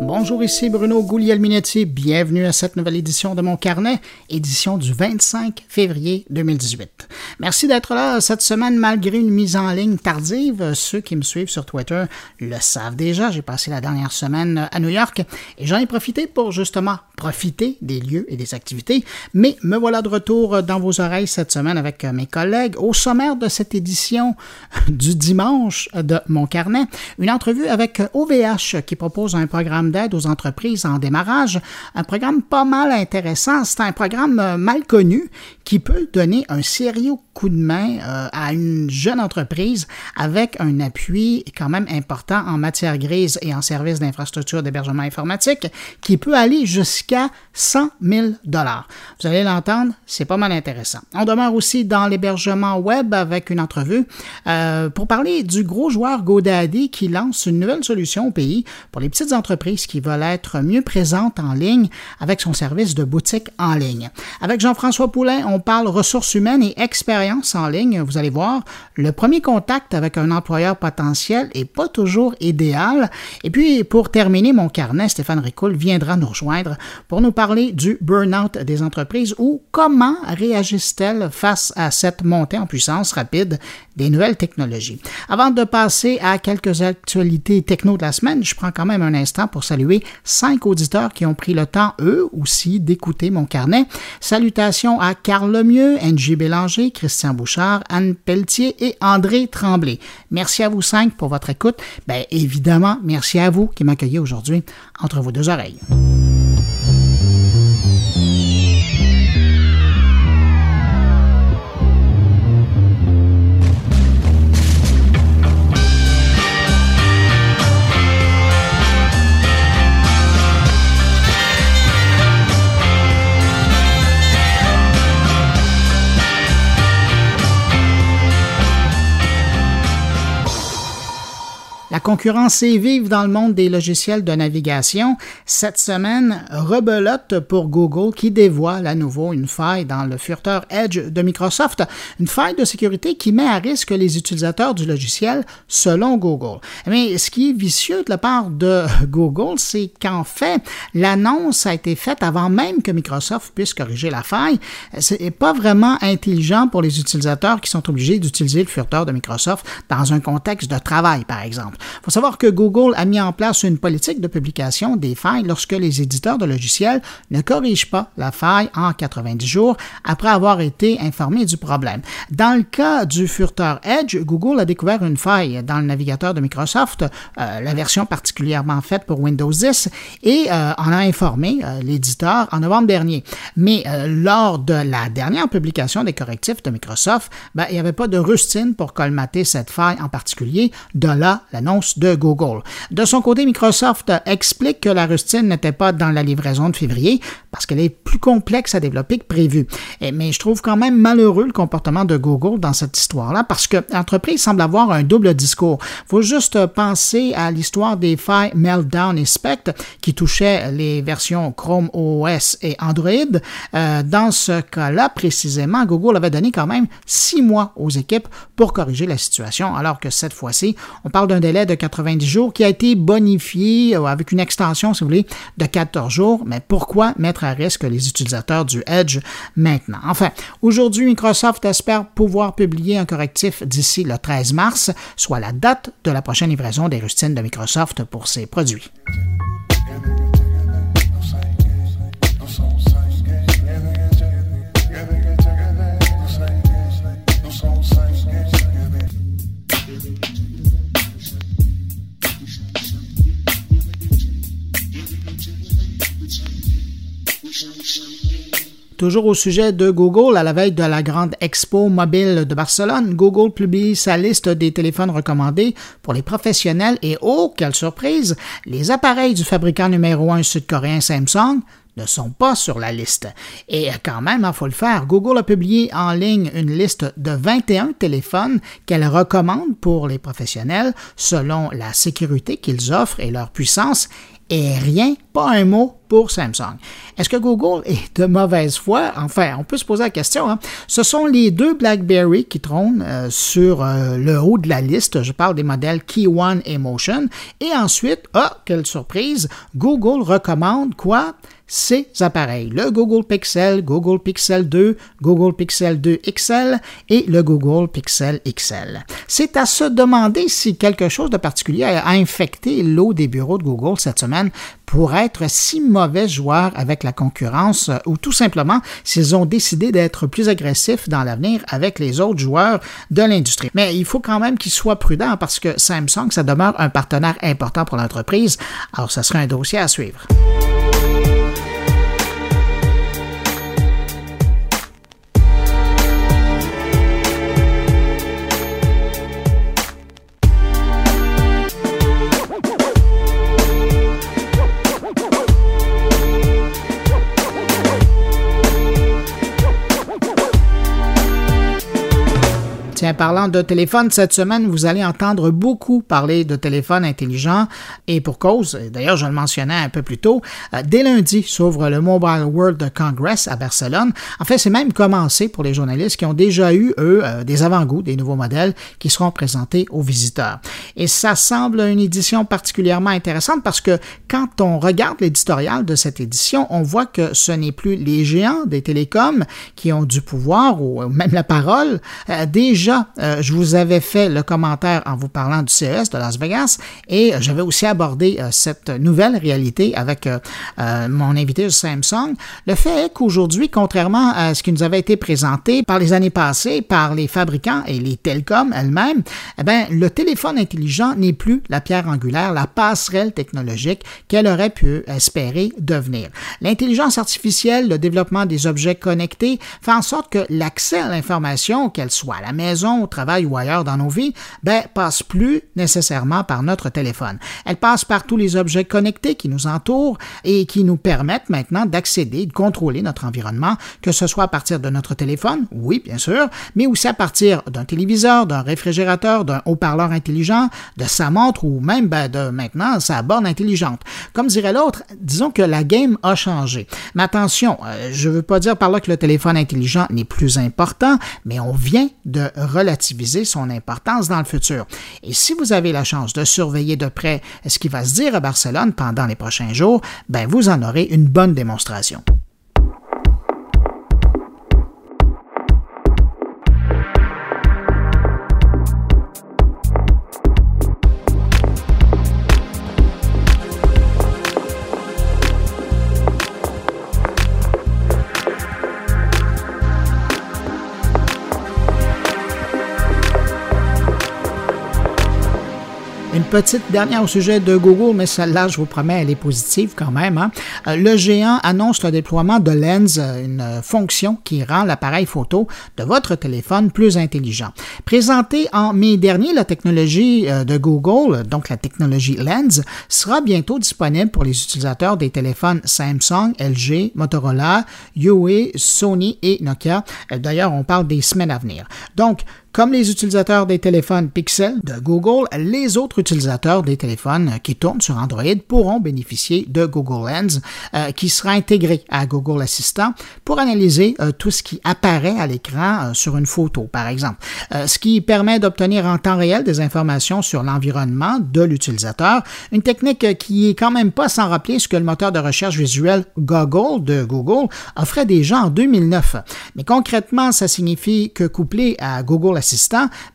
Bonjour, ici Bruno Guglielminetti. Bienvenue à cette nouvelle édition de mon carnet, édition du 25 février 2018. Merci d'être là cette semaine malgré une mise en ligne tardive. Ceux qui me suivent sur Twitter le savent déjà. J'ai passé la dernière semaine à New York et j'en ai profité pour justement profiter des lieux et des activités. Mais me voilà de retour dans vos oreilles cette semaine avec mes collègues. Au sommaire de cette édition du dimanche de mon carnet, une entrevue avec OVH qui propose un programme d'aide aux entreprises en démarrage. Un programme pas mal intéressant. C'est un programme mal connu qui peut donner un sérieux coup de main euh, à une jeune entreprise avec un appui quand même important en matière grise et en services d'infrastructure d'hébergement informatique qui peut aller jusqu'à 100 000 dollars. Vous allez l'entendre, c'est pas mal intéressant. On demeure aussi dans l'hébergement web avec une entrevue euh, pour parler du gros joueur GoDaddy qui lance une nouvelle solution au pays pour les petites entreprises qui veulent être mieux présente en ligne avec son service de boutique en ligne. Avec Jean-François Poulain, on parle ressources humaines et expérience en ligne. Vous allez voir, le premier contact avec un employeur potentiel est pas toujours idéal. Et puis, pour terminer mon carnet, Stéphane Ricoul viendra nous rejoindre pour nous parler du burn-out des entreprises ou comment réagissent-elles face à cette montée en puissance rapide des nouvelles technologies. Avant de passer à quelques actualités techno de la semaine, je prends quand même un instant pour saluer cinq auditeurs qui ont pris le temps, eux aussi, d'écouter mon carnet. Salutations à Carl Lemieux, Angie Bélanger, Christian Bouchard, Anne Pelletier et André Tremblay. Merci à vous cinq pour votre écoute. Bien évidemment, merci à vous qui m'accueillez aujourd'hui entre vos deux oreilles. La concurrence est vive dans le monde des logiciels de navigation. Cette semaine, rebelote pour Google qui dévoile à nouveau une faille dans le furteur Edge de Microsoft, une faille de sécurité qui met à risque les utilisateurs du logiciel selon Google. Mais ce qui est vicieux de la part de Google, c'est qu'en fait, l'annonce a été faite avant même que Microsoft puisse corriger la faille. C'est pas vraiment intelligent pour les utilisateurs qui sont obligés d'utiliser le furteur de Microsoft dans un contexte de travail, par exemple. Il faut savoir que Google a mis en place une politique de publication des failles lorsque les éditeurs de logiciels ne corrigent pas la faille en 90 jours après avoir été informés du problème. Dans le cas du furteur Edge, Google a découvert une faille dans le navigateur de Microsoft, euh, la version particulièrement faite pour Windows 10, et euh, en a informé euh, l'éditeur en novembre dernier. Mais lors de la dernière publication des correctifs de Microsoft, ben, il n'y avait pas de rustine pour colmater cette faille en particulier, de là de Google. De son côté, Microsoft explique que la rustine n'était pas dans la livraison de février parce qu'elle est plus complexe à développer que prévu. Mais je trouve quand même malheureux le comportement de Google dans cette histoire-là parce que l'entreprise semble avoir un double discours. Faut juste penser à l'histoire des failles Meltdown et Spectre qui touchaient les versions Chrome OS et Android. Euh, dans ce cas-là, précisément, Google avait donné quand même six mois aux équipes pour corriger la situation, alors que cette fois-ci, on parle d'un délai de 90 jours qui a été bonifié euh, avec une extension, si vous voulez, de 14 jours. Mais pourquoi mettre à risque les utilisateurs du Edge maintenant? Enfin, aujourd'hui, Microsoft espère pouvoir publier un correctif d'ici le 13 mars, soit la date de la prochaine livraison des rustines de Microsoft pour ses produits. Toujours au sujet de Google, à la veille de la grande expo mobile de Barcelone, Google publie sa liste des téléphones recommandés pour les professionnels et oh, quelle surprise, les appareils du fabricant numéro un sud-coréen Samsung ne sont pas sur la liste. Et quand même, il hein, faut le faire. Google a publié en ligne une liste de 21 téléphones qu'elle recommande pour les professionnels selon la sécurité qu'ils offrent et leur puissance et rien, pas un mot pour Samsung. Est-ce que Google est de mauvaise foi? Enfin, on peut se poser la question. Hein. Ce sont les deux BlackBerry qui trônent euh, sur euh, le haut de la liste. Je parle des modèles Key One et Motion. Et ensuite, ah, quelle surprise, Google recommande quoi? Ces appareils, le Google Pixel, Google Pixel 2, Google Pixel 2 XL et le Google Pixel XL. C'est à se demander si quelque chose de particulier a infecté l'eau des bureaux de Google cette semaine pour être si mauvais joueurs avec la concurrence ou tout simplement s'ils ont décidé d'être plus agressifs dans l'avenir avec les autres joueurs de l'industrie. Mais il faut quand même qu'ils soient prudents parce que Samsung, ça demeure un partenaire important pour l'entreprise. Alors, ça sera un dossier à suivre. Tiens, parlant de téléphone, cette semaine, vous allez entendre beaucoup parler de téléphone intelligent et pour cause, d'ailleurs, je le mentionnais un peu plus tôt, euh, dès lundi s'ouvre le Mobile World Congress à Barcelone. En fait, c'est même commencé pour les journalistes qui ont déjà eu, eux, euh, des avant-goûts des nouveaux modèles qui seront présentés aux visiteurs. Et ça semble une édition particulièrement intéressante parce que quand on regarde l'éditorial de cette édition, on voit que ce n'est plus les géants des télécoms qui ont du pouvoir ou même la parole, euh, euh, je vous avais fait le commentaire en vous parlant du CES de Las Vegas et j'avais aussi abordé euh, cette nouvelle réalité avec euh, mon invité de Samsung. Le fait est qu'aujourd'hui, contrairement à ce qui nous avait été présenté par les années passées par les fabricants et les télécoms elles-mêmes, eh bien, le téléphone intelligent n'est plus la pierre angulaire, la passerelle technologique qu'elle aurait pu espérer devenir. L'intelligence artificielle, le développement des objets connectés fait en sorte que l'accès à l'information, qu'elle soit à la maison, au travail ou ailleurs dans nos vies, ben, passe plus nécessairement par notre téléphone. Elle passe par tous les objets connectés qui nous entourent et qui nous permettent maintenant d'accéder, de contrôler notre environnement, que ce soit à partir de notre téléphone, oui, bien sûr, mais aussi à partir d'un téléviseur, d'un réfrigérateur, d'un haut-parleur intelligent, de sa montre ou même ben, de maintenant sa borne intelligente. Comme dirait l'autre, disons que la game a changé. Mais attention, euh, je ne veux pas dire par là que le téléphone intelligent n'est plus important, mais on vient de relativiser son importance dans le futur. Et si vous avez la chance de surveiller de près ce qui va se dire à Barcelone pendant les prochains jours, ben vous en aurez une bonne démonstration. Petite dernière au sujet de Google, mais celle-là, je vous promets, elle est positive quand même. Hein. Euh, le géant annonce le déploiement de Lens, euh, une fonction qui rend l'appareil photo de votre téléphone plus intelligent. Présenté en mai dernier, la technologie euh, de Google, donc la technologie Lens, sera bientôt disponible pour les utilisateurs des téléphones Samsung, LG, Motorola, Huawei, Sony et Nokia. D'ailleurs, on parle des semaines à venir. Donc, comme les utilisateurs des téléphones Pixel de Google, les autres utilisateurs des téléphones qui tournent sur Android pourront bénéficier de Google Lens euh, qui sera intégré à Google Assistant pour analyser euh, tout ce qui apparaît à l'écran euh, sur une photo, par exemple. ce qui permet d'obtenir en temps réel des informations sur l'environnement de l'utilisateur, une technique qui est quand même pas sans rappeler ce que le moteur de recherche visuel Google de Google offrait déjà en 2009. Mais concrètement, ça signifie que couplé à Google Assistant,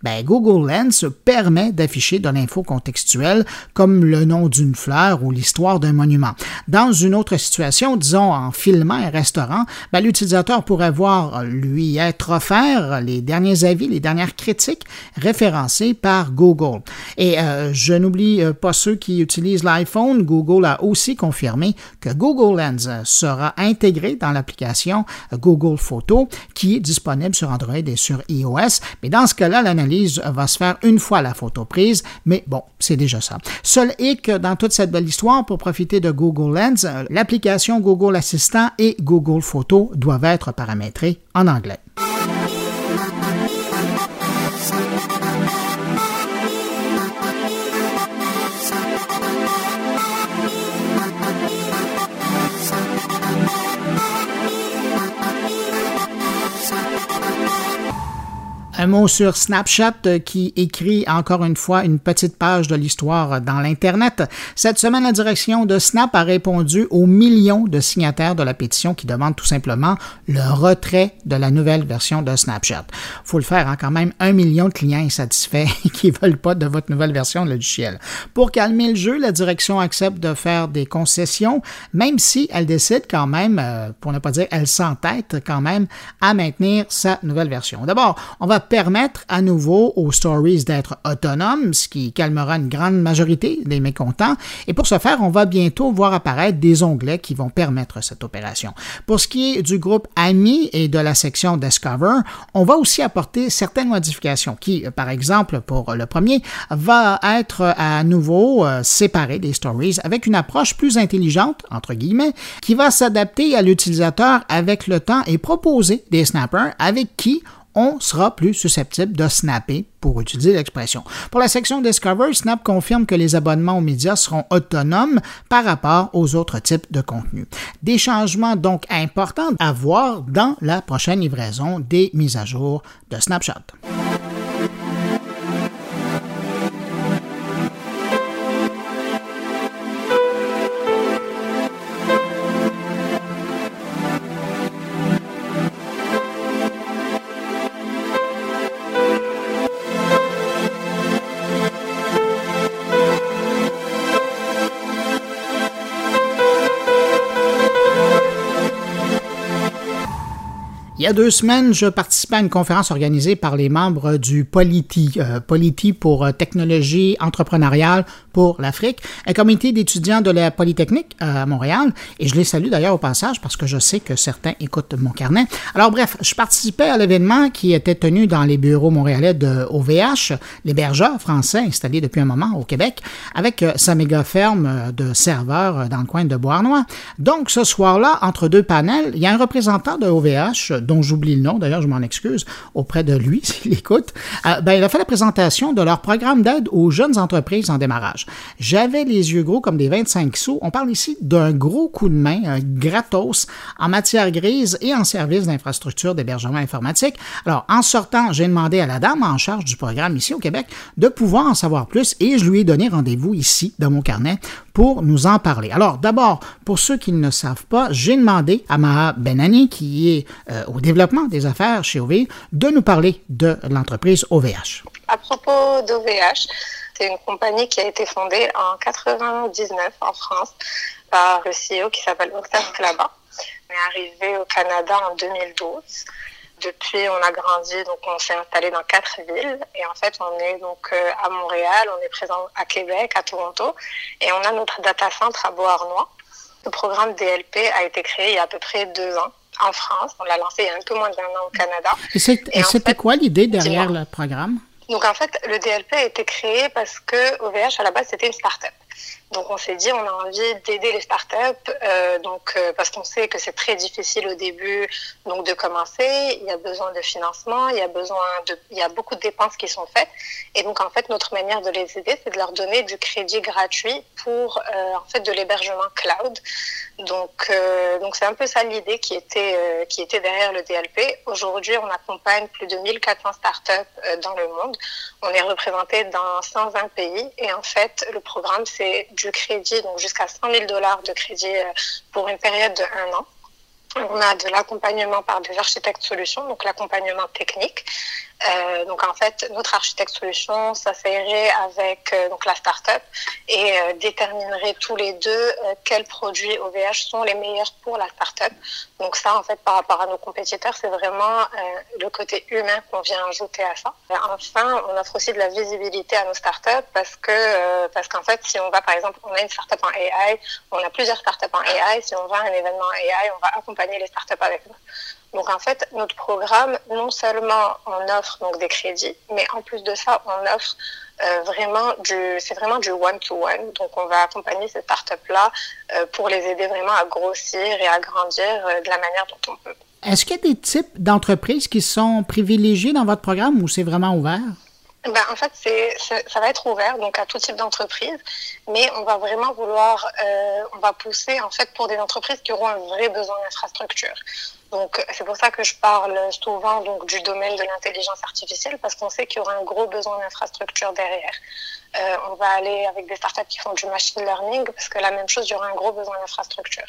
ben, Google Lens permet d'afficher de l'info contextuelle comme le nom d'une fleur ou l'histoire d'un monument. Dans une autre situation, disons en filmant un restaurant, ben, l'utilisateur pourrait voir lui être offert les derniers avis, les dernières critiques référencées par Google. Et euh, je n'oublie euh, pas ceux qui utilisent l'iPhone. Google a aussi confirmé que Google Lens sera intégré dans l'application Google Photos qui est disponible sur Android et sur iOS. Mais dans ce cas-là, l'analyse va se faire une fois la photo prise, mais bon, c'est déjà ça. Seul hic dans toute cette belle histoire, pour profiter de Google Lens, l'application Google Assistant et Google Photos doivent être paramétrées en anglais. Un mot sur Snapchat euh, qui écrit encore une fois une petite page de l'histoire dans l'Internet. Cette semaine, la direction de Snap a répondu aux millions de signataires de la pétition qui demandent tout simplement le retrait de la nouvelle version de Snapchat. Faut le faire, hein, quand même, un million de clients insatisfaits qui veulent pas de votre nouvelle version de logiciel. Pour calmer le jeu, la direction accepte de faire des concessions, même si elle décide quand même, euh, pour ne pas dire elle s'entête quand même, à maintenir sa nouvelle version. D'abord, on va permettre à nouveau aux stories d'être autonomes, ce qui calmera une grande majorité des mécontents. Et pour ce faire, on va bientôt voir apparaître des onglets qui vont permettre cette opération. Pour ce qui est du groupe Ami et de la section Discover, on va aussi apporter certaines modifications qui, par exemple, pour le premier, va être à nouveau euh, séparé des stories avec une approche plus intelligente, entre guillemets, qui va s'adapter à l'utilisateur avec le temps et proposer des snappers avec qui on sera plus susceptible de snapper, pour utiliser l'expression. Pour la section Discover, Snap confirme que les abonnements aux médias seront autonomes par rapport aux autres types de contenus. Des changements donc importants à voir dans la prochaine livraison des mises à jour de Snapchat. Il y a deux semaines, je participais à une conférence organisée par les membres du Politi, euh, Politi pour euh, technologie entrepreneuriale pour l'Afrique, un comité d'étudiants de la Polytechnique euh, à Montréal, et je les salue d'ailleurs au passage parce que je sais que certains écoutent mon carnet. Alors bref, je participais à l'événement qui était tenu dans les bureaux montréalais de OVH, l'hébergeur français installé depuis un moment au Québec, avec sa méga ferme de serveurs dans le coin de Beauharnois. Donc ce soir-là, entre deux panels, il y a un représentant de OVH, dont j'oublie le nom, d'ailleurs je m'en excuse auprès de lui s'il écoute, euh, ben, il a fait la présentation de leur programme d'aide aux jeunes entreprises en démarrage. J'avais les yeux gros comme des 25 sous. On parle ici d'un gros coup de main, un gratos, en matière grise et en service d'infrastructure d'hébergement informatique. Alors, en sortant, j'ai demandé à la dame en charge du programme ici au Québec de pouvoir en savoir plus et je lui ai donné rendez-vous ici dans mon carnet pour nous en parler. Alors, d'abord, pour ceux qui ne savent pas, j'ai demandé à Maha Benani, qui est euh, au développement des affaires chez OVH, de nous parler de l'entreprise OVH. À propos d'OVH, c'est une compagnie qui a été fondée en 99 en France par le CEO qui s'appelle Octave Clabat. On est arrivé au Canada en 2012. Depuis, on a grandi, donc on s'est installé dans quatre villes. Et en fait, on est donc euh, à Montréal, on est présent à Québec, à Toronto, et on a notre data center à Beauharnois. Le programme DLP a été créé il y a à peu près deux ans en France. On l'a lancé il y a un peu moins d'un an au Canada. Et c'était quoi l'idée derrière le programme? Donc en fait, le DLP a été créé parce que OVH à la base c'était une start-up. Donc on s'est dit on a envie d'aider les startups euh, donc euh, parce qu'on sait que c'est très difficile au début donc de commencer, il y a besoin de financement, il y a besoin de il y a beaucoup de dépenses qui sont faites et donc en fait notre manière de les aider c'est de leur donner du crédit gratuit pour euh, en fait de l'hébergement cloud. Donc donc c'est un peu ça l'idée qui était qui était derrière le DLP. Aujourd'hui, on accompagne plus de 1400 startups dans le monde. On est représenté dans 120 pays et en fait, le programme c'est du crédit, donc jusqu'à 100 000 dollars de crédit euh, pour une période de un an. On a de l'accompagnement par des architectes solutions, donc l'accompagnement technique. Euh, donc en fait, notre architecte solution s'assierait avec euh, donc la startup et euh, déterminerait tous les deux euh, quels produits OVH sont les meilleurs pour la startup. Donc ça, en fait, par rapport à nos compétiteurs, c'est vraiment le côté humain qu'on vient ajouter à ça. Enfin, on offre aussi de la visibilité à nos startups parce que parce qu'en fait, si on va par exemple, on a une startup en AI, on a plusieurs startups en AI. Si on va à un événement AI, on va accompagner les startups avec nous. Donc en fait, notre programme, non seulement on offre donc des crédits, mais en plus de ça, on offre euh, vraiment du, c'est vraiment du one-to-one. Donc on va accompagner ces startups-là euh, pour les aider vraiment à grossir et à grandir euh, de la manière dont on peut. Est-ce qu'il y a des types d'entreprises qui sont privilégiées dans votre programme ou c'est vraiment ouvert? Ben, en fait, c'est, ça va être ouvert donc à tout type d'entreprise, mais on va vraiment vouloir, euh, on va pousser en fait pour des entreprises qui auront un vrai besoin d'infrastructure. Donc c'est pour ça que je parle souvent du domaine de l'intelligence artificielle parce qu'on sait qu'il y aura un gros besoin d'infrastructure derrière. Euh, on va aller avec des startups qui font du machine learning parce que la même chose, il y aura un gros besoin d'infrastructure.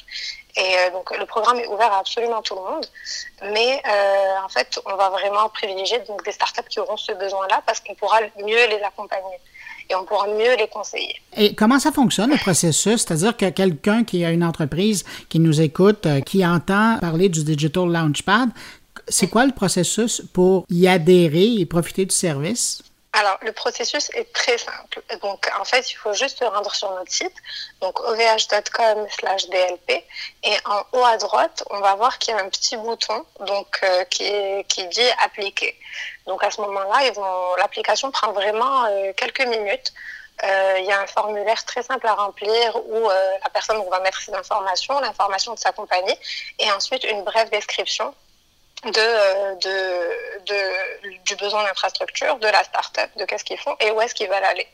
Et euh, donc le programme est ouvert à absolument tout le monde, mais euh, en fait, on va vraiment privilégier donc des startups qui auront ce besoin-là parce qu'on pourra mieux les accompagner et on pourra mieux les conseiller. Et comment ça fonctionne le processus? C'est-à-dire que quelqu'un qui a une entreprise qui nous écoute, qui entend parler du Digital Launchpad, c'est quoi le processus pour y adhérer et profiter du service? Alors, le processus est très simple. Donc, en fait, il faut juste se rendre sur notre site, donc ovh.com slash DLP, et en haut à droite, on va voir qu'il y a un petit bouton donc, euh, qui, qui dit appliquer. Donc, à ce moment-là, l'application prend vraiment euh, quelques minutes. Euh, il y a un formulaire très simple à remplir où la personne va mettre ses informations, l'information de sa compagnie, et ensuite une brève description de, euh, de, de, du besoin d'infrastructure, de la start-up, de qu'est-ce qu'ils font et où est-ce qu'ils veulent aller.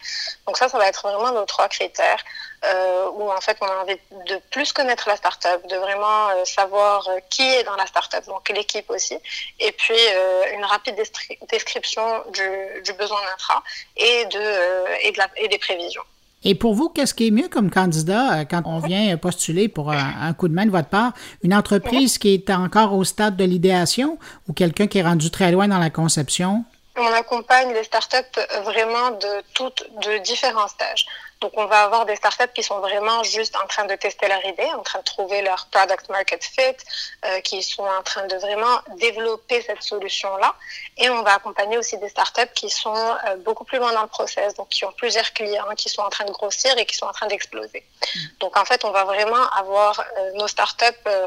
Donc ça, ça va être vraiment nos trois critères euh, où en fait on a envie de plus connaître la start-up, de vraiment euh, savoir euh, qui est dans la start-up, donc l'équipe aussi, et puis une rapide description du, du besoin d'infra et, de, et, de et des prévisions. Et pour vous, qu'est-ce qui est mieux comme candidat euh, quand on vient postuler pour un, coup de main de votre part? Une entreprise qui est encore au stade de l'idéation ou quelqu'un qui est rendu très loin dans la conception? On accompagne les startups vraiment de toutes, de différents stages. Donc, on va avoir des startups qui sont vraiment juste en train de tester leur idée, en train de trouver leur product market fit, euh, qui sont en train de vraiment développer cette solution-là. Et on va accompagner aussi des startups qui sont euh, beaucoup plus loin dans le process, donc qui ont plusieurs clients, qui sont en train de grossir et qui sont en train d'exploser. Donc, en fait, on va vraiment avoir euh, nos startups euh,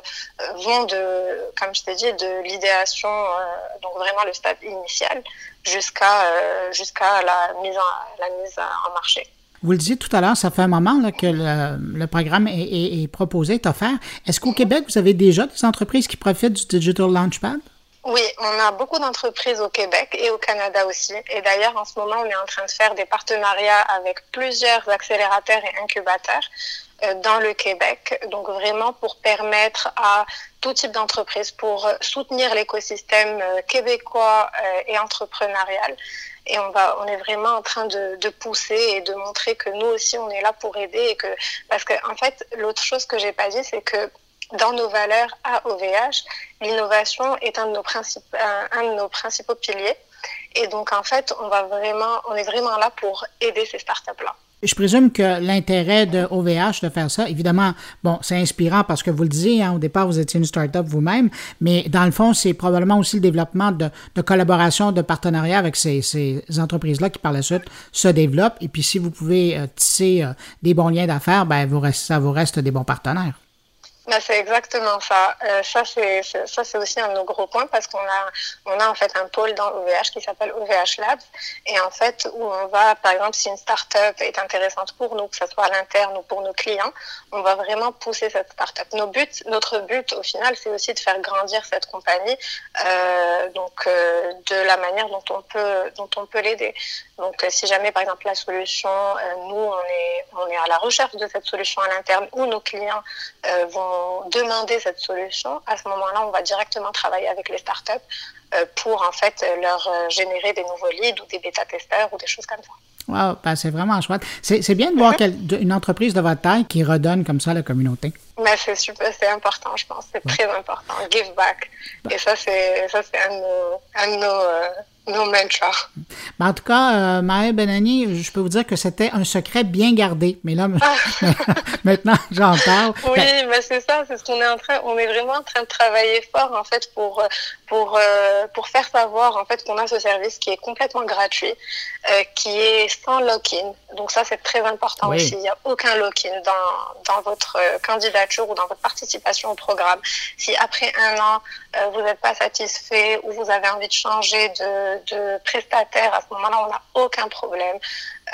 vont de, comme je t'ai dit, de l'idéation, euh, donc vraiment le stade initial, jusqu'à euh, jusqu'à la mise la mise en marché. Vous le disiez tout à l'heure, ça fait un moment que le, programme est, est, est, proposé, est offert. Est-ce qu'au Québec, vous avez déjà des entreprises qui profitent du Digital Launchpad? Oui, on a beaucoup d'entreprises au Québec et au Canada aussi. Et d'ailleurs, en ce moment, on est en train de faire des partenariats avec plusieurs accélérateurs et incubateurs euh, dans le Québec. Donc vraiment pour permettre à tout type d'entreprise, pour soutenir l'écosystème euh, québécois euh, et entrepreneurial et on va on est vraiment en train de, pousser et de montrer que nous aussi on est là pour aider et que parce que en fait l'autre chose que j'ai pas dit c'est que dans nos valeurs à OVH, l'innovation est un de, nos principes, un, un de nos principaux piliers. Et donc, en fait, on, va vraiment, on est vraiment là pour aider ces startups-là. Je présume que l'intérêt de OVH de faire ça, évidemment, bon, c'est inspirant parce que vous le disiez, hein, au départ, vous étiez une start-up vous-même, mais dans le fond, c'est probablement aussi le développement de, de collaboration, de partenariat avec ces, entreprises-là qui, par la suite, se développent. Et puis, si vous pouvez euh, tisser euh, des bons liens d'affaires, ben, vous ça vous reste des bons partenaires. Ben, c'est exactement ça. Euh, ça, c'est, ça, c'est aussi un de nos gros points parce qu'on a, on a en fait un pôle dans OVH qui s'appelle OVH Labs. Et en fait, où on va, par exemple, si une start-up est intéressante pour nous, que ce soit à l'interne ou pour nos clients, on va vraiment pousser cette start-up. Nos buts, notre but, au final, c'est aussi de faire grandir cette compagnie, euh, donc, euh, de la manière dont on peut, dont on peut l'aider. Donc, euh, si jamais, par exemple, la solution, euh, nous, on est, on est à la recherche de cette solution à l'interne ou nos clients euh, vont demander cette solution, à ce moment-là, on va directement travailler avec les startups euh, pour en fait leur euh, générer des nouveaux leads ou des bêta-testeurs ou des choses comme ça. Wow, ben c'est vraiment chouette. C'est bien de voir mm-hmm. une entreprise de votre taille qui redonne comme ça à la communauté. Ben c'est super, c'est important, je pense. C'est ouais. très important. Give back. Et ça, c'est un de nos, un de nos euh, nos mentors. Ben, en tout cas, euh, Maë Benani, je peux vous dire que c'était un secret bien gardé. Mais là, maintenant, j'en parle. Oui, ben, ben c'est ça, c'est ce qu'on est en train, on est vraiment en train de travailler fort, en fait, pour, pour, euh, pour faire savoir, en fait, qu'on a ce service qui est complètement gratuit, euh, qui est sans lock-in. Donc ça, c'est très important oui. aussi. Il n'y a aucun lock-in dans, dans votre candidature ou dans votre participation au programme. Si après un an, euh, vous n'êtes pas satisfait ou vous avez envie de changer de, de prestataire, à ce moment-là, on n'a aucun problème.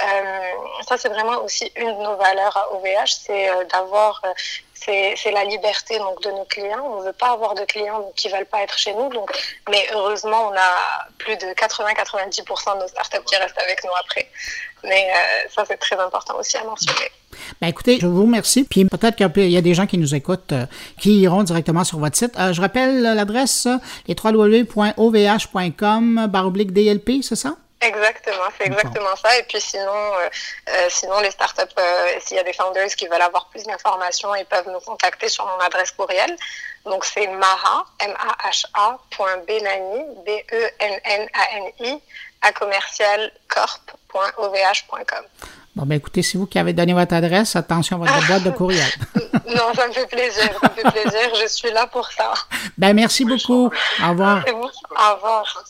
Euh, ça, c'est vraiment aussi une de nos valeurs à OVH, c'est euh, d'avoir euh, c'est la liberté donc de nos clients. On ne veut pas avoir de clients qui veulent pas être chez nous. Donc, mais heureusement, on a plus de 80-90% de nos startups qui restent avec nous après. Mais euh, ça, c'est très important aussi à mentionner. Ben écoutez, je vous remercie. Puis peut-être qu'il y a des gens qui nous écoutent euh, qui iront directement sur votre site. Euh, je rappelle l'adresse, les www.ovh.com baroblique DLP, c'est ça? Exactement, c'est exactement ça. Et puis sinon, euh, euh, sinon les startups, euh, s'il y a des founders qui veulent avoir plus d'informations, ils peuvent nous contacter sur mon adresse courriel. Donc c'est maha, M-A-H-A, point benani, B-E-N-N-A-N-I, à commercialcorp.ovh.com. Bon, ben écoutez, c'est vous qui avez donné votre adresse. Attention à votre boîte de courriel. non, ça me fait plaisir. Ça me fait plaisir. Je suis là pour ça. Ben merci beaucoup. Au revoir. Au revoir.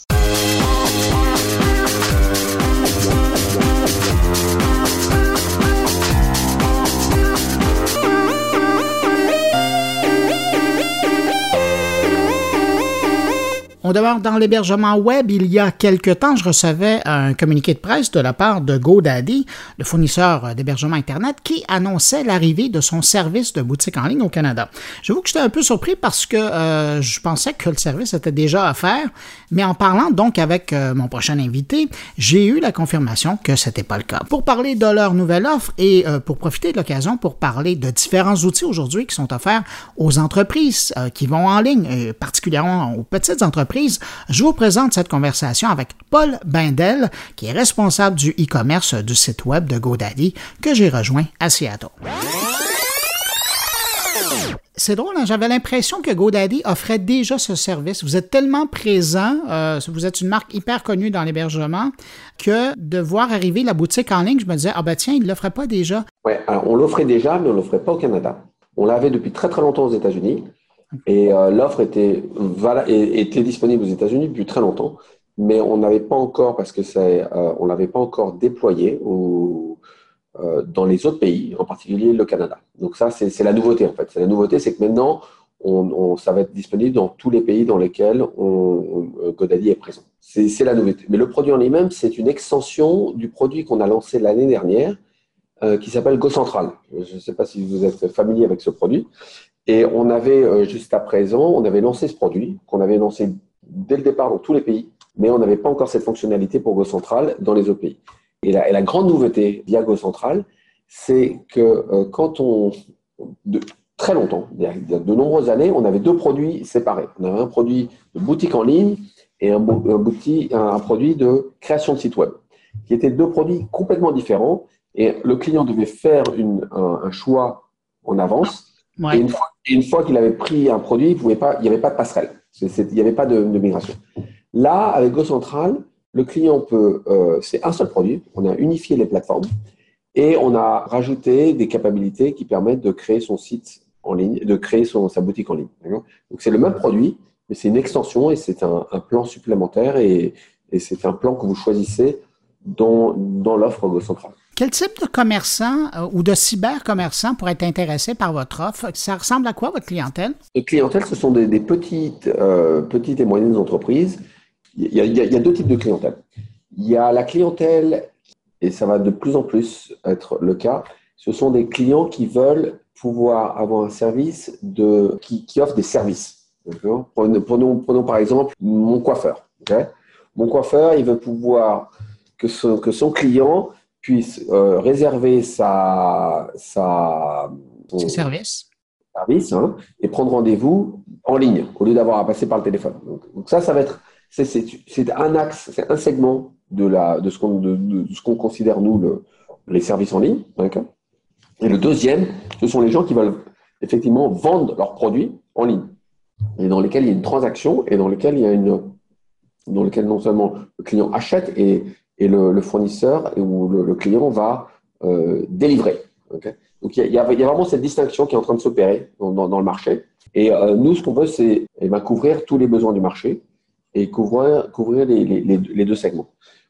On demeure dans l'hébergement web. Il y a quelque temps, je recevais un communiqué de presse de la part de GoDaddy, le fournisseur d'hébergement Internet, qui annonçait l'arrivée de son service de boutique en ligne au Canada. J'avoue que j'étais un peu surpris parce que euh, je pensais que le service était déjà offert, mais en parlant donc avec euh, mon prochain invité, j'ai eu la confirmation que ce n'était pas le cas. Pour parler de leur nouvelle offre et euh, pour profiter de l'occasion pour parler de différents outils aujourd'hui qui sont offerts aux entreprises qui vont en ligne, particulièrement aux petites entreprises, je vous présente cette conversation avec Paul Bindel, qui est responsable du e-commerce du site web de GoDaddy, que j'ai rejoint à Seattle. C'est drôle, hein, j'avais l'impression que GoDaddy offrait déjà ce service. Vous êtes tellement présent, euh, vous êtes une marque hyper connue dans l'hébergement, que de voir arriver la boutique en ligne, je me disais, ah ben tiens, il ne l'offrait pas déjà. Oui, on l'offrait déjà, mais on ne l'offrait pas au Canada. On l'avait depuis très très longtemps aux États-Unis. Et euh, l'offre était, disponible aux États-Unis depuis très longtemps, mais on n'avait pas encore, parce que c'est, euh, on l'avait pas encore déployé au, euh, dans les autres pays, en particulier le Canada. Donc ça, c'est, la nouveauté en fait. C'est la nouveauté, c'est que maintenant, ça va être disponible dans tous les pays dans lesquels on, Godaddy est présent. C'est la nouveauté. Mais le produit en lui-même, c'est une extension du produit qu'on a lancé l'année dernière, qui s'appelle GoCentral. Je ne sais pas si vous êtes familier avec ce produit. Et on avait, euh, jusqu'à présent, on avait lancé ce produit, qu'on avait lancé dès le départ dans tous les pays, mais on n'avait pas encore cette fonctionnalité pour GoCentral dans les autres pays. Et la, grande nouveauté via GoCentral, c'est que euh, quand on, de, très longtemps, il y, a, de nombreuses années, on avait deux produits séparés. On avait un produit de boutique en ligne et un, un, un produit de création de site web, qui étaient deux produits complètement différents. Et le client devait faire une, un, un choix en avance et une fois, qu'il avait pris un produit, il pouvait pas, il n'y avait pas de passerelle. il n'y avait pas de, migration. Là, avec GoCentral, le client peut, euh, c'est un seul produit. On a unifié les plateformes et on a rajouté des capacités qui permettent de créer son site en ligne, de créer son, sa boutique en ligne. Donc c'est le même produit, mais c'est une extension et c'est un, plan supplémentaire et, c'est un plan que vous choisissez dans, dans l'offre GoCentral. Quel type de commerçant euh, ou de cyber-commerçant pourrait être intéressé par votre offre? Ça ressemble à quoi votre clientèle? Notre clientèle, ce sont des, petites, euh, petites et moyennes entreprises. Il y, a, deux types de clientèle. Il y a la clientèle, et ça va de plus en plus être le cas, ce sont des clients qui veulent pouvoir avoir un service de, qui, qui offre des services. Prenons, prenons, par exemple mon coiffeur. mon coiffeur, il veut pouvoir que son, que son client puisse euh, réserver sa, sa, son service, service hein, et prendre rendez-vous en ligne au lieu d'avoir à passer par le téléphone. Donc, ça, ça va être c'est un axe, c'est un segment de, la, de ce qu'on de, ce qu'on considère nous le, les services en ligne. Et le deuxième, ce sont les gens qui veulent effectivement vendre leurs produits en ligne et dans lesquels il y a une transaction et dans lesquels il y a une dans lequel non seulement le client achète et et le, fournisseur ou le, client va euh, délivrer. Donc il y, a, vraiment cette distinction qui est en train de s'opérer dans, le marché. Et euh, nous, ce qu'on veut, c'est eh ben, couvrir tous les besoins du marché et couvrir, les, deux segments.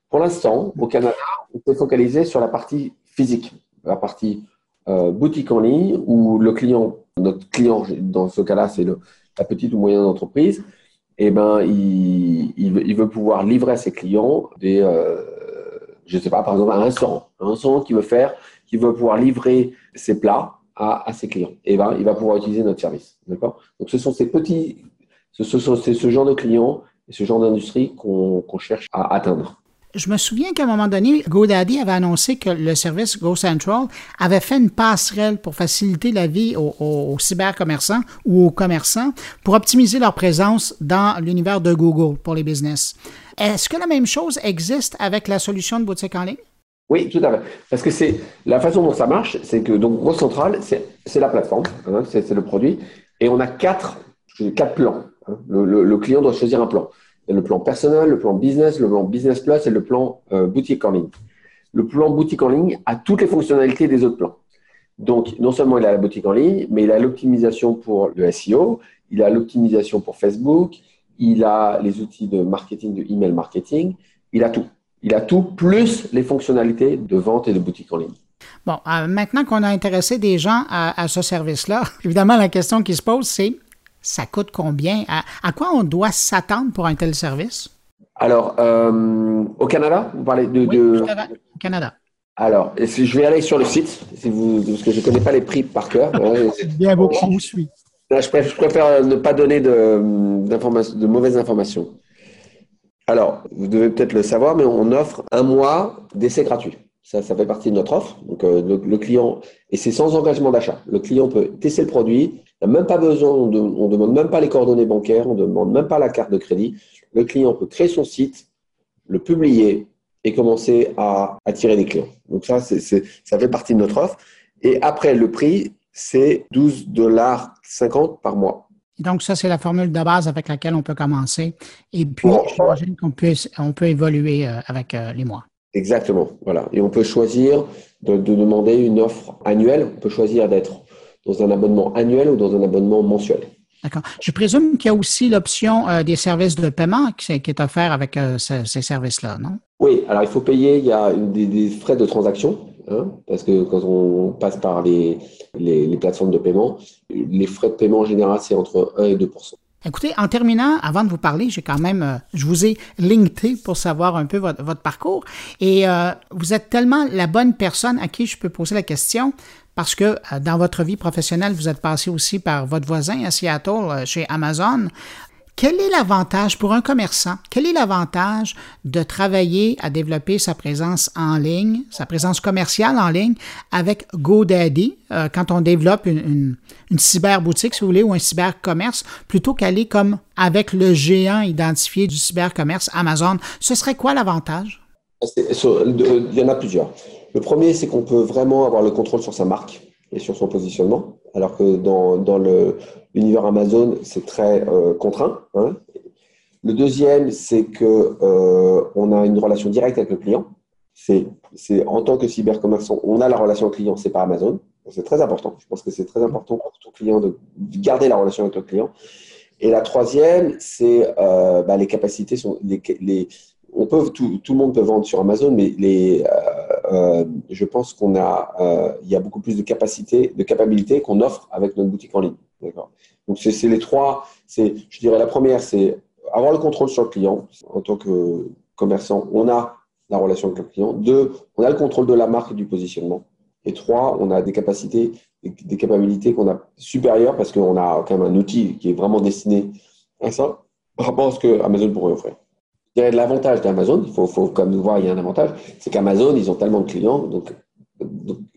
Pour l'instant, au Canada, on s'est focalisé sur la partie physique, la partie euh, boutique en ligne où le client, notre client, dans ce cas-là, c'est la petite ou moyenne entreprise, eh ben, il, il, veut, pouvoir livrer à ses clients des, je ne sais pas, par exemple, un restaurant, un restaurant qui veut faire, qui veut pouvoir livrer ses plats à, ses clients. Et ben, il va pouvoir utiliser notre service. D'accord? Donc, ce sont ces petits, ce, ce, ce genre de clients et ce genre d'industrie qu'on cherche à atteindre. Je me souviens qu'à un moment donné, GoDaddy avait annoncé que le service GoCentral avait fait une passerelle pour faciliter la vie aux, cybercommerçants ou aux commerçants pour optimiser leur présence dans l'univers de Google pour les business. Est-ce que la même chose existe avec la solution de boutique en ligne? Oui, tout à fait. Parce que c'est la façon dont ça marche, c'est que donc GoCentral, c'est la plateforme, hein, c'est le produit, et on a quatre, quatre plans. Hein. Le, client doit choisir un plan. Le plan personnel, le plan business, le plan business plus et le plan euh, boutique en ligne. Le plan boutique en ligne a toutes les fonctionnalités des autres plans. Donc, non seulement il a la boutique en ligne, mais il a l'optimisation pour le SEO, il a l'optimisation pour Facebook, il a les outils de marketing, de email marketing, il a tout. Il a tout, plus les fonctionnalités de vente et de boutique en ligne. Bon, euh, maintenant qu'on a intéressé des gens à, ce service-là, évidemment, la question qui se pose, c'est ça coûte combien? À, quoi on doit s'attendre pour un tel service? Alors, euh, au Canada, vous parlez de. Oui, Au Canada. Alors, je vais aller sur le site, si vous, parce que je ne connais pas les prix par cœur. Bien beaucoup, vous suit. Je préfère, ne pas donner de, de mauvaises informations. Alors, vous devez peut-être le savoir, mais on offre un mois d'essai gratuit. Ça, ça fait partie de notre offre. Donc, euh, le, client, et c'est sans engagement d'achat. Le client peut tester le produit. Il n'a même pas besoin, on ne demande même pas les coordonnées bancaires, on ne demande même pas la carte de crédit. Le client peut créer son site, le publier et commencer à attirer des clients. Donc, ça, c'est, ça fait partie de notre offre. Et après, le prix, c'est 12 dollars 50 par mois. Donc, ça, c'est la formule de base avec laquelle on peut commencer. Et puis, j'imagine qu'on peut, on peut évoluer euh, avec euh, les mois. Exactement. Voilà. Et on peut choisir de, demander une offre annuelle. On peut choisir d'être dans un abonnement annuel ou dans un abonnement mensuel. D'accord. Je présume qu'il y a aussi l'option euh, des services de paiement qui, est offert avec ces, services-là, non? Oui. Alors, il faut payer. Il y a des frais de transaction Hein, parce que quand on passe par les, les, plateformes de paiement, les frais de paiement en général, c'est entre 1 et 2 Écoutez, en terminant, avant de vous parler, j'ai quand même, euh, je vous ai linké pour savoir un peu votre, parcours. Et euh, vous êtes tellement la bonne personne à qui je peux poser la question parce que euh, dans votre vie professionnelle, vous êtes passé aussi par votre voisin à Seattle chez Amazon. Quel est l'avantage pour un commerçant? Quel est l'avantage de travailler à développer sa présence en ligne, sa présence commerciale en ligne avec GoDaddy euh, quand on développe une, une, cyberboutique, si vous voulez, ou un cybercommerce, plutôt qu'aller comme avec le géant identifié du cybercommerce Amazon? Ce serait quoi l'avantage? Il y en a plusieurs. Le premier, c'est qu'on peut vraiment avoir le contrôle sur sa marque et sur son positionnement, alors que dans, dans l'univers Amazon, c'est très euh, contraint. Hein. Le deuxième, c'est que euh, on a une relation directe avec le client. C'est, en tant que cybercommerçant, on a la relation client, c'est pas Amazon. C'est très important. Je pense que c'est très important pour tout client de garder la relation avec le client. Et la troisième, c'est euh, bah, les capacités les, on peut tout, tout, le monde peut vendre sur Amazon, mais les, euh, euh, je pense qu'on euh, y a beaucoup plus de capacités, de capacités qu'on offre avec notre boutique en ligne. Donc c'est les trois. Je dirais, la première, c'est avoir le contrôle sur le client en tant que commerçant. On a la relation avec le client. Deux, on a le contrôle de la marque et du positionnement. Et trois, on a des capacités, des capacités qu'on a supérieures parce qu'on a quand même un outil qui est vraiment destiné à ça par rapport à ce que Amazon pourrait offrir l'avantage d'Amazon, il faut, faut comme nous voir, il y a un avantage, c'est qu'Amazon, ils ont tellement de clients, donc,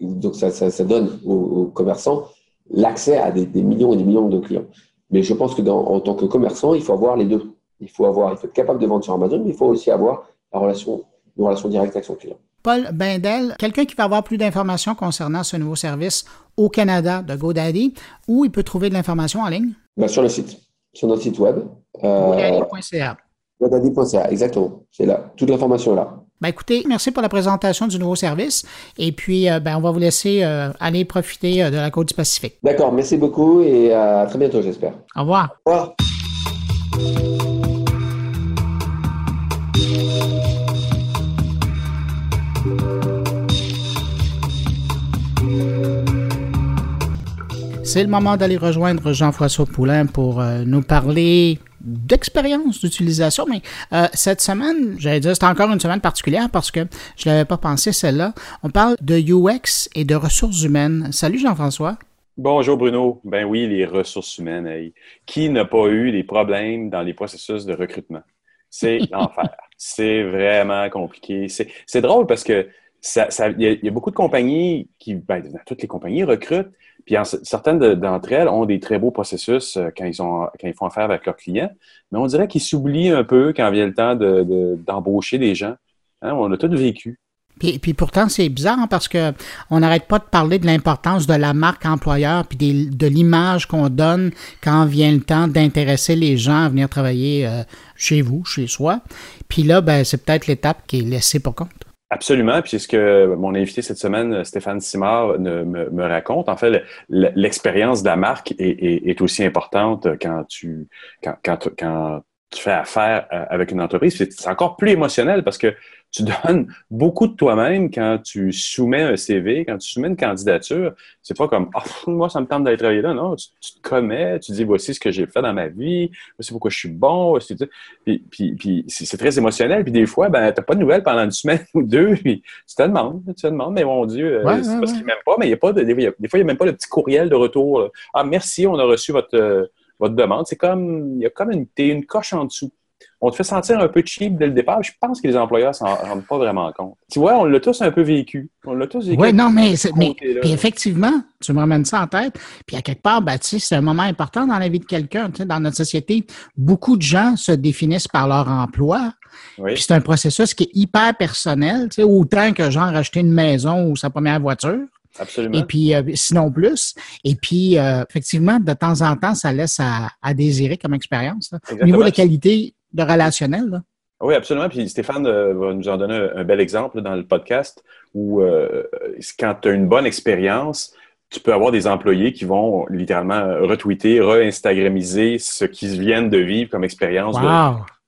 donc, ça, ça, donne aux, commerçants l'accès à des, millions et des millions de clients. Mais je pense que dans, en tant que commerçant, il faut avoir les deux. Il faut avoir, il faut être capable de vendre sur Amazon, mais il faut aussi avoir la relation, une relation directe avec son client. Paul Bindel, quelqu'un qui veut avoir plus d'informations concernant ce nouveau service au Canada de GoDaddy, où il peut trouver de l'information en ligne? Ben, sur le site, sur notre site web. Euh, GoDaddy.ca, exactement. C'est là. Toute l'information est là. Ben écoutez, merci pour la présentation du nouveau service. Et puis, euh, ben, on va vous laisser euh, aller profiter euh, de la côte du Pacifique. D'accord, merci beaucoup et à très bientôt, j'espère. Au revoir. Au revoir. C'est le moment d'aller rejoindre Jean-François Poulain pour nous parler d'expérience d'utilisation, mais euh, cette semaine, j'allais dire, c'est encore une semaine particulière parce que je ne l'avais pas pensé celle-là. On parle de UX et de ressources humaines. Salut Jean-François. Bonjour Bruno. Ben oui, les ressources humaines. Qui n'a pas eu des problèmes dans les processus de recrutement? C'est l'enfer. C'est vraiment compliqué. C'est drôle parce que il ça, y, y, a beaucoup de compagnies qui, ben, toutes les compagnies recrutent, puis certaines d'entre elles ont des très beaux processus euh, quand ils, font affaire avec leurs clients, mais on dirait qu'ils s'oublient un peu quand vient le temps d'embaucher de, des gens. Hein, on a tout vécu. Puis, puis pourtant, c'est bizarre parce que on n'arrête pas de parler de l'importance de la marque employeur puis de l'image qu'on donne quand vient le temps d'intéresser les gens à venir travailler euh, chez vous, chez soi. Puis là, ben, c'est peut-être l'étape qui est laissée pour compte. Absolument, puis c'est ce que mon invité cette semaine, Stéphane Simard, me, me, raconte. En fait, l'expérience de la marque est, aussi importante quand tu quand, quand tu fais affaire euh, avec une entreprise. C'est encore plus émotionnel parce que tu donnes beaucoup de toi-même quand tu soumets un CV, quand tu soumets une candidature. C'est pas comme ah, moi, ça me tente d'aller travailler là. Non, tu, te commets, tu dis voici ce que j'ai fait dans ma vie, voici pourquoi je suis bon. Puis, puis, puis c'est très émotionnel. Puis des fois, ben, tu pas de nouvelles pendant une semaine ou deux. Puis tu te demandes, tu te demandes, mais mon Dieu, euh, c'est parce qu'ils m'aiment pas, mais il y a pas de, des fois, il n'y a même pas le petit courriel de retour. Ah, merci, on a reçu votre, euh, votre demande. C'est comme, il y a comme une, une coche en dessous on te fait sentir un peu cheap dès le départ. Je pense que les employeurs s'en rendent pas vraiment compte. Tu vois, on l'a tous un peu vécu. On l'a tous vécu. Oui, non, mais, mais puis effectivement, tu me ramènes ça en tête. Puis à quelque part, ben, c'est un moment important dans la vie de quelqu'un. Dans notre société, beaucoup de gens se définissent par leur emploi. Puis c'est un processus qui est hyper personnel, autant que genre acheter une maison ou sa première voiture. Absolument. Et puis, euh, sinon plus. Et puis, euh, effectivement, de temps en temps, ça laisse à, désirer comme expérience. Au niveau de la qualité de relationnel. Oui, absolument. Puis Stéphane euh, va nous en donner un, bel exemple dans le podcast où quand tu as une bonne expérience, tu peux avoir des employés qui vont littéralement retweeter, re-instagramiser ce qu'ils viennent de vivre comme expérience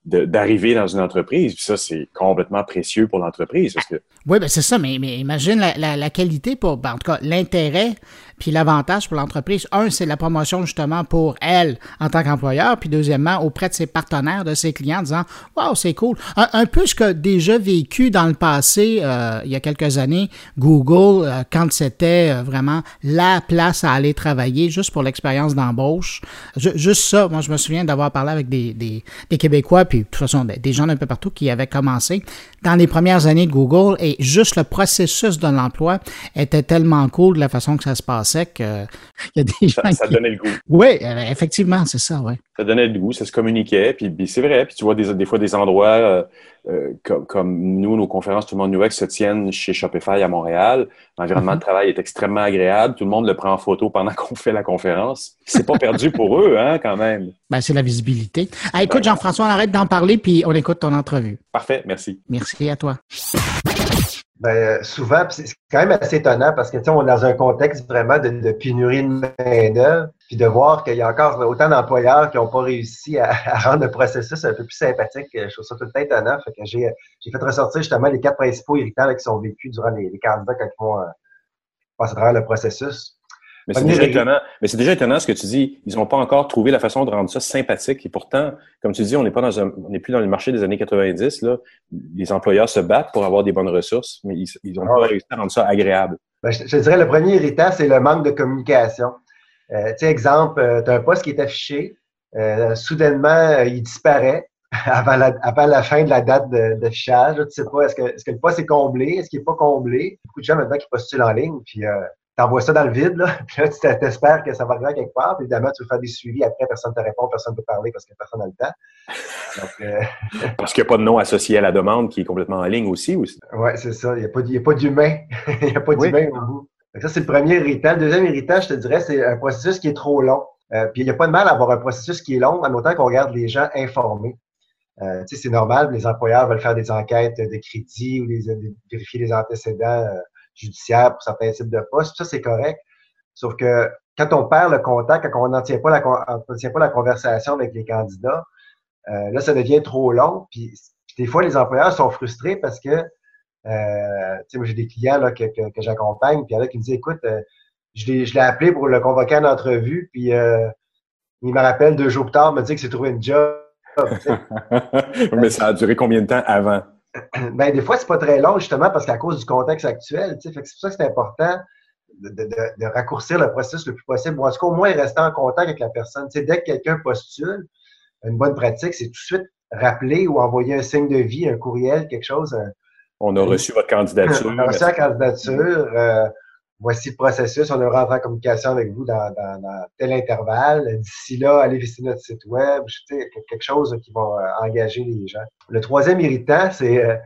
d'arriver dans une entreprise. Puis ça, c'est complètement précieux pour l'entreprise. Que... Oui, ben c'est ça, mais, mais imagine la, la, qualité pour, ben, en tout cas, l'intérêt puis l'avantage pour l'entreprise, un, c'est la promotion justement pour elle en tant qu'employeur, puis deuxièmement, auprès de ses partenaires, de ses clients, en disant Waouh, c'est cool. Un, peu ce que déjà vécu dans le passé, euh, il y a quelques années, Google, euh, quand c'était euh, vraiment la place à aller travailler juste pour l'expérience d'embauche. Juste ça, moi, je me souviens d'avoir parlé avec des, des, des, Québécois, puis de toute façon, des gens d'un peu partout qui avaient commencé dans les premières années de Google et juste le processus de l'emploi était tellement cool de la façon que ça se passait que il y a des gens ça, donnait le goût. Oui, euh, effectivement, c'est ça, oui. Ça donnait le goût, ça se communiquait, puis, c'est vrai. Puis tu vois des, des fois des endroits euh, euh, comme, comme, nous, nos conférences, tout le monde UX se tiennent chez Shopify à Montréal. L'environnement mm-hmm. de travail est extrêmement agréable. Tout le monde le prend en photo pendant qu'on fait la conférence. C'est pas perdu pour eux, hein, quand même. Ben, c'est la visibilité. Ah, écoute, Jean-François, on arrête d'en parler, puis on écoute ton entrevue. Parfait, merci. Merci à toi. Ben, souvent, c'est quand même assez étonnant parce que on est dans un contexte vraiment de, pénurie de main-d'œuvre, puis de voir qu'il y a encore autant d'employeurs qui n'ont pas réussi à, rendre le processus un peu plus sympathique. Je trouve ça tout le temps étonnant. Fait que j'ai fait ressortir justement les quatre principaux irritants qui sont vécus durant les, candidats quand ils vont euh, passer à travers le processus. Mais c'est déjà étonnant. Mais c'est déjà étonnant ce que tu dis. Ils n'ont pas encore trouvé la façon de rendre ça sympathique. Et pourtant, comme tu dis, on n'est pas dans un, on n'est plus dans le marché des années 90. Là. Les employeurs se battent pour avoir des bonnes ressources, mais ils n'ont ah pas réussi à rendre ça agréable. Ben, je, dirais le premier irritant, c'est le manque de communication. Euh, tu sais, exemple, euh, tu as un poste qui est affiché, euh, soudainement, euh, il disparaît avant la, avant la fin de la date d'affichage. tu sais pas, est-ce que, est-ce que le poste est comblé, est-ce qu'il n'est pas comblé? Beaucoup de gens maintenant qui postulent en ligne, puis t'envoies ça dans le vide, là, puis là, tu t'espères que ça va arriver quelque part, puis évidemment, tu veux faire des suivis, après, personne ne te répond, personne ne peut parler parce que personne n'a le temps. Donc, euh... parce qu'il n'y a pas de nom associé à la demande qui est complètement en ligne aussi. aussi. Oui, c'est ça. Il n'y a pas, d'humain. il n'y a pas d'humain au bout. ça, c'est le premier irritant. Le deuxième irritant, je te dirais, c'est un processus qui est trop long. Euh, puis il n'y a pas de mal à avoir un processus qui est long, en autant qu'on regarde les gens informés. Euh, c'est normal, les employeurs veulent faire des enquêtes de crédit ou vérifier les antécédents euh, judiciaire pour certains types de postes. Ça, c'est correct. Sauf que quand on perd le contact, quand on n'en tient pas la, conversation avec les candidats, euh, là, ça devient trop long. Puis, des fois, les employeurs sont frustrés parce que, euh, tu sais, moi, j'ai des clients là, que, que, j'accompagne, puis il y en a qui me disent, écoute, euh, je l'ai appelé pour le convoquer en entrevue, puis euh, il me rappelle deux jours plus tard, me dit que c'est trouvé une job. Mais ça a duré combien de temps avant? ben, des fois, c'est pas très long, justement, parce qu'à cause du contexte actuel, tu sais, c'est pour ça que c'est important de, de, de, raccourcir le processus le plus possible, ou en tout cas, au moins rester en contact avec la personne. Tu sais, dès que quelqu'un postule, une bonne pratique, c'est tout de suite rappeler ou envoyer un signe de vie, un courriel, quelque chose. On a reçu votre candidature. On a reçu la candidature. Euh, voici le processus. On a rentré en communication avec vous dans, tel intervalle. D'ici là, allez visiter notre site web. quelque chose qui va euh, engager les gens. Le troisième irritant, c'est euh,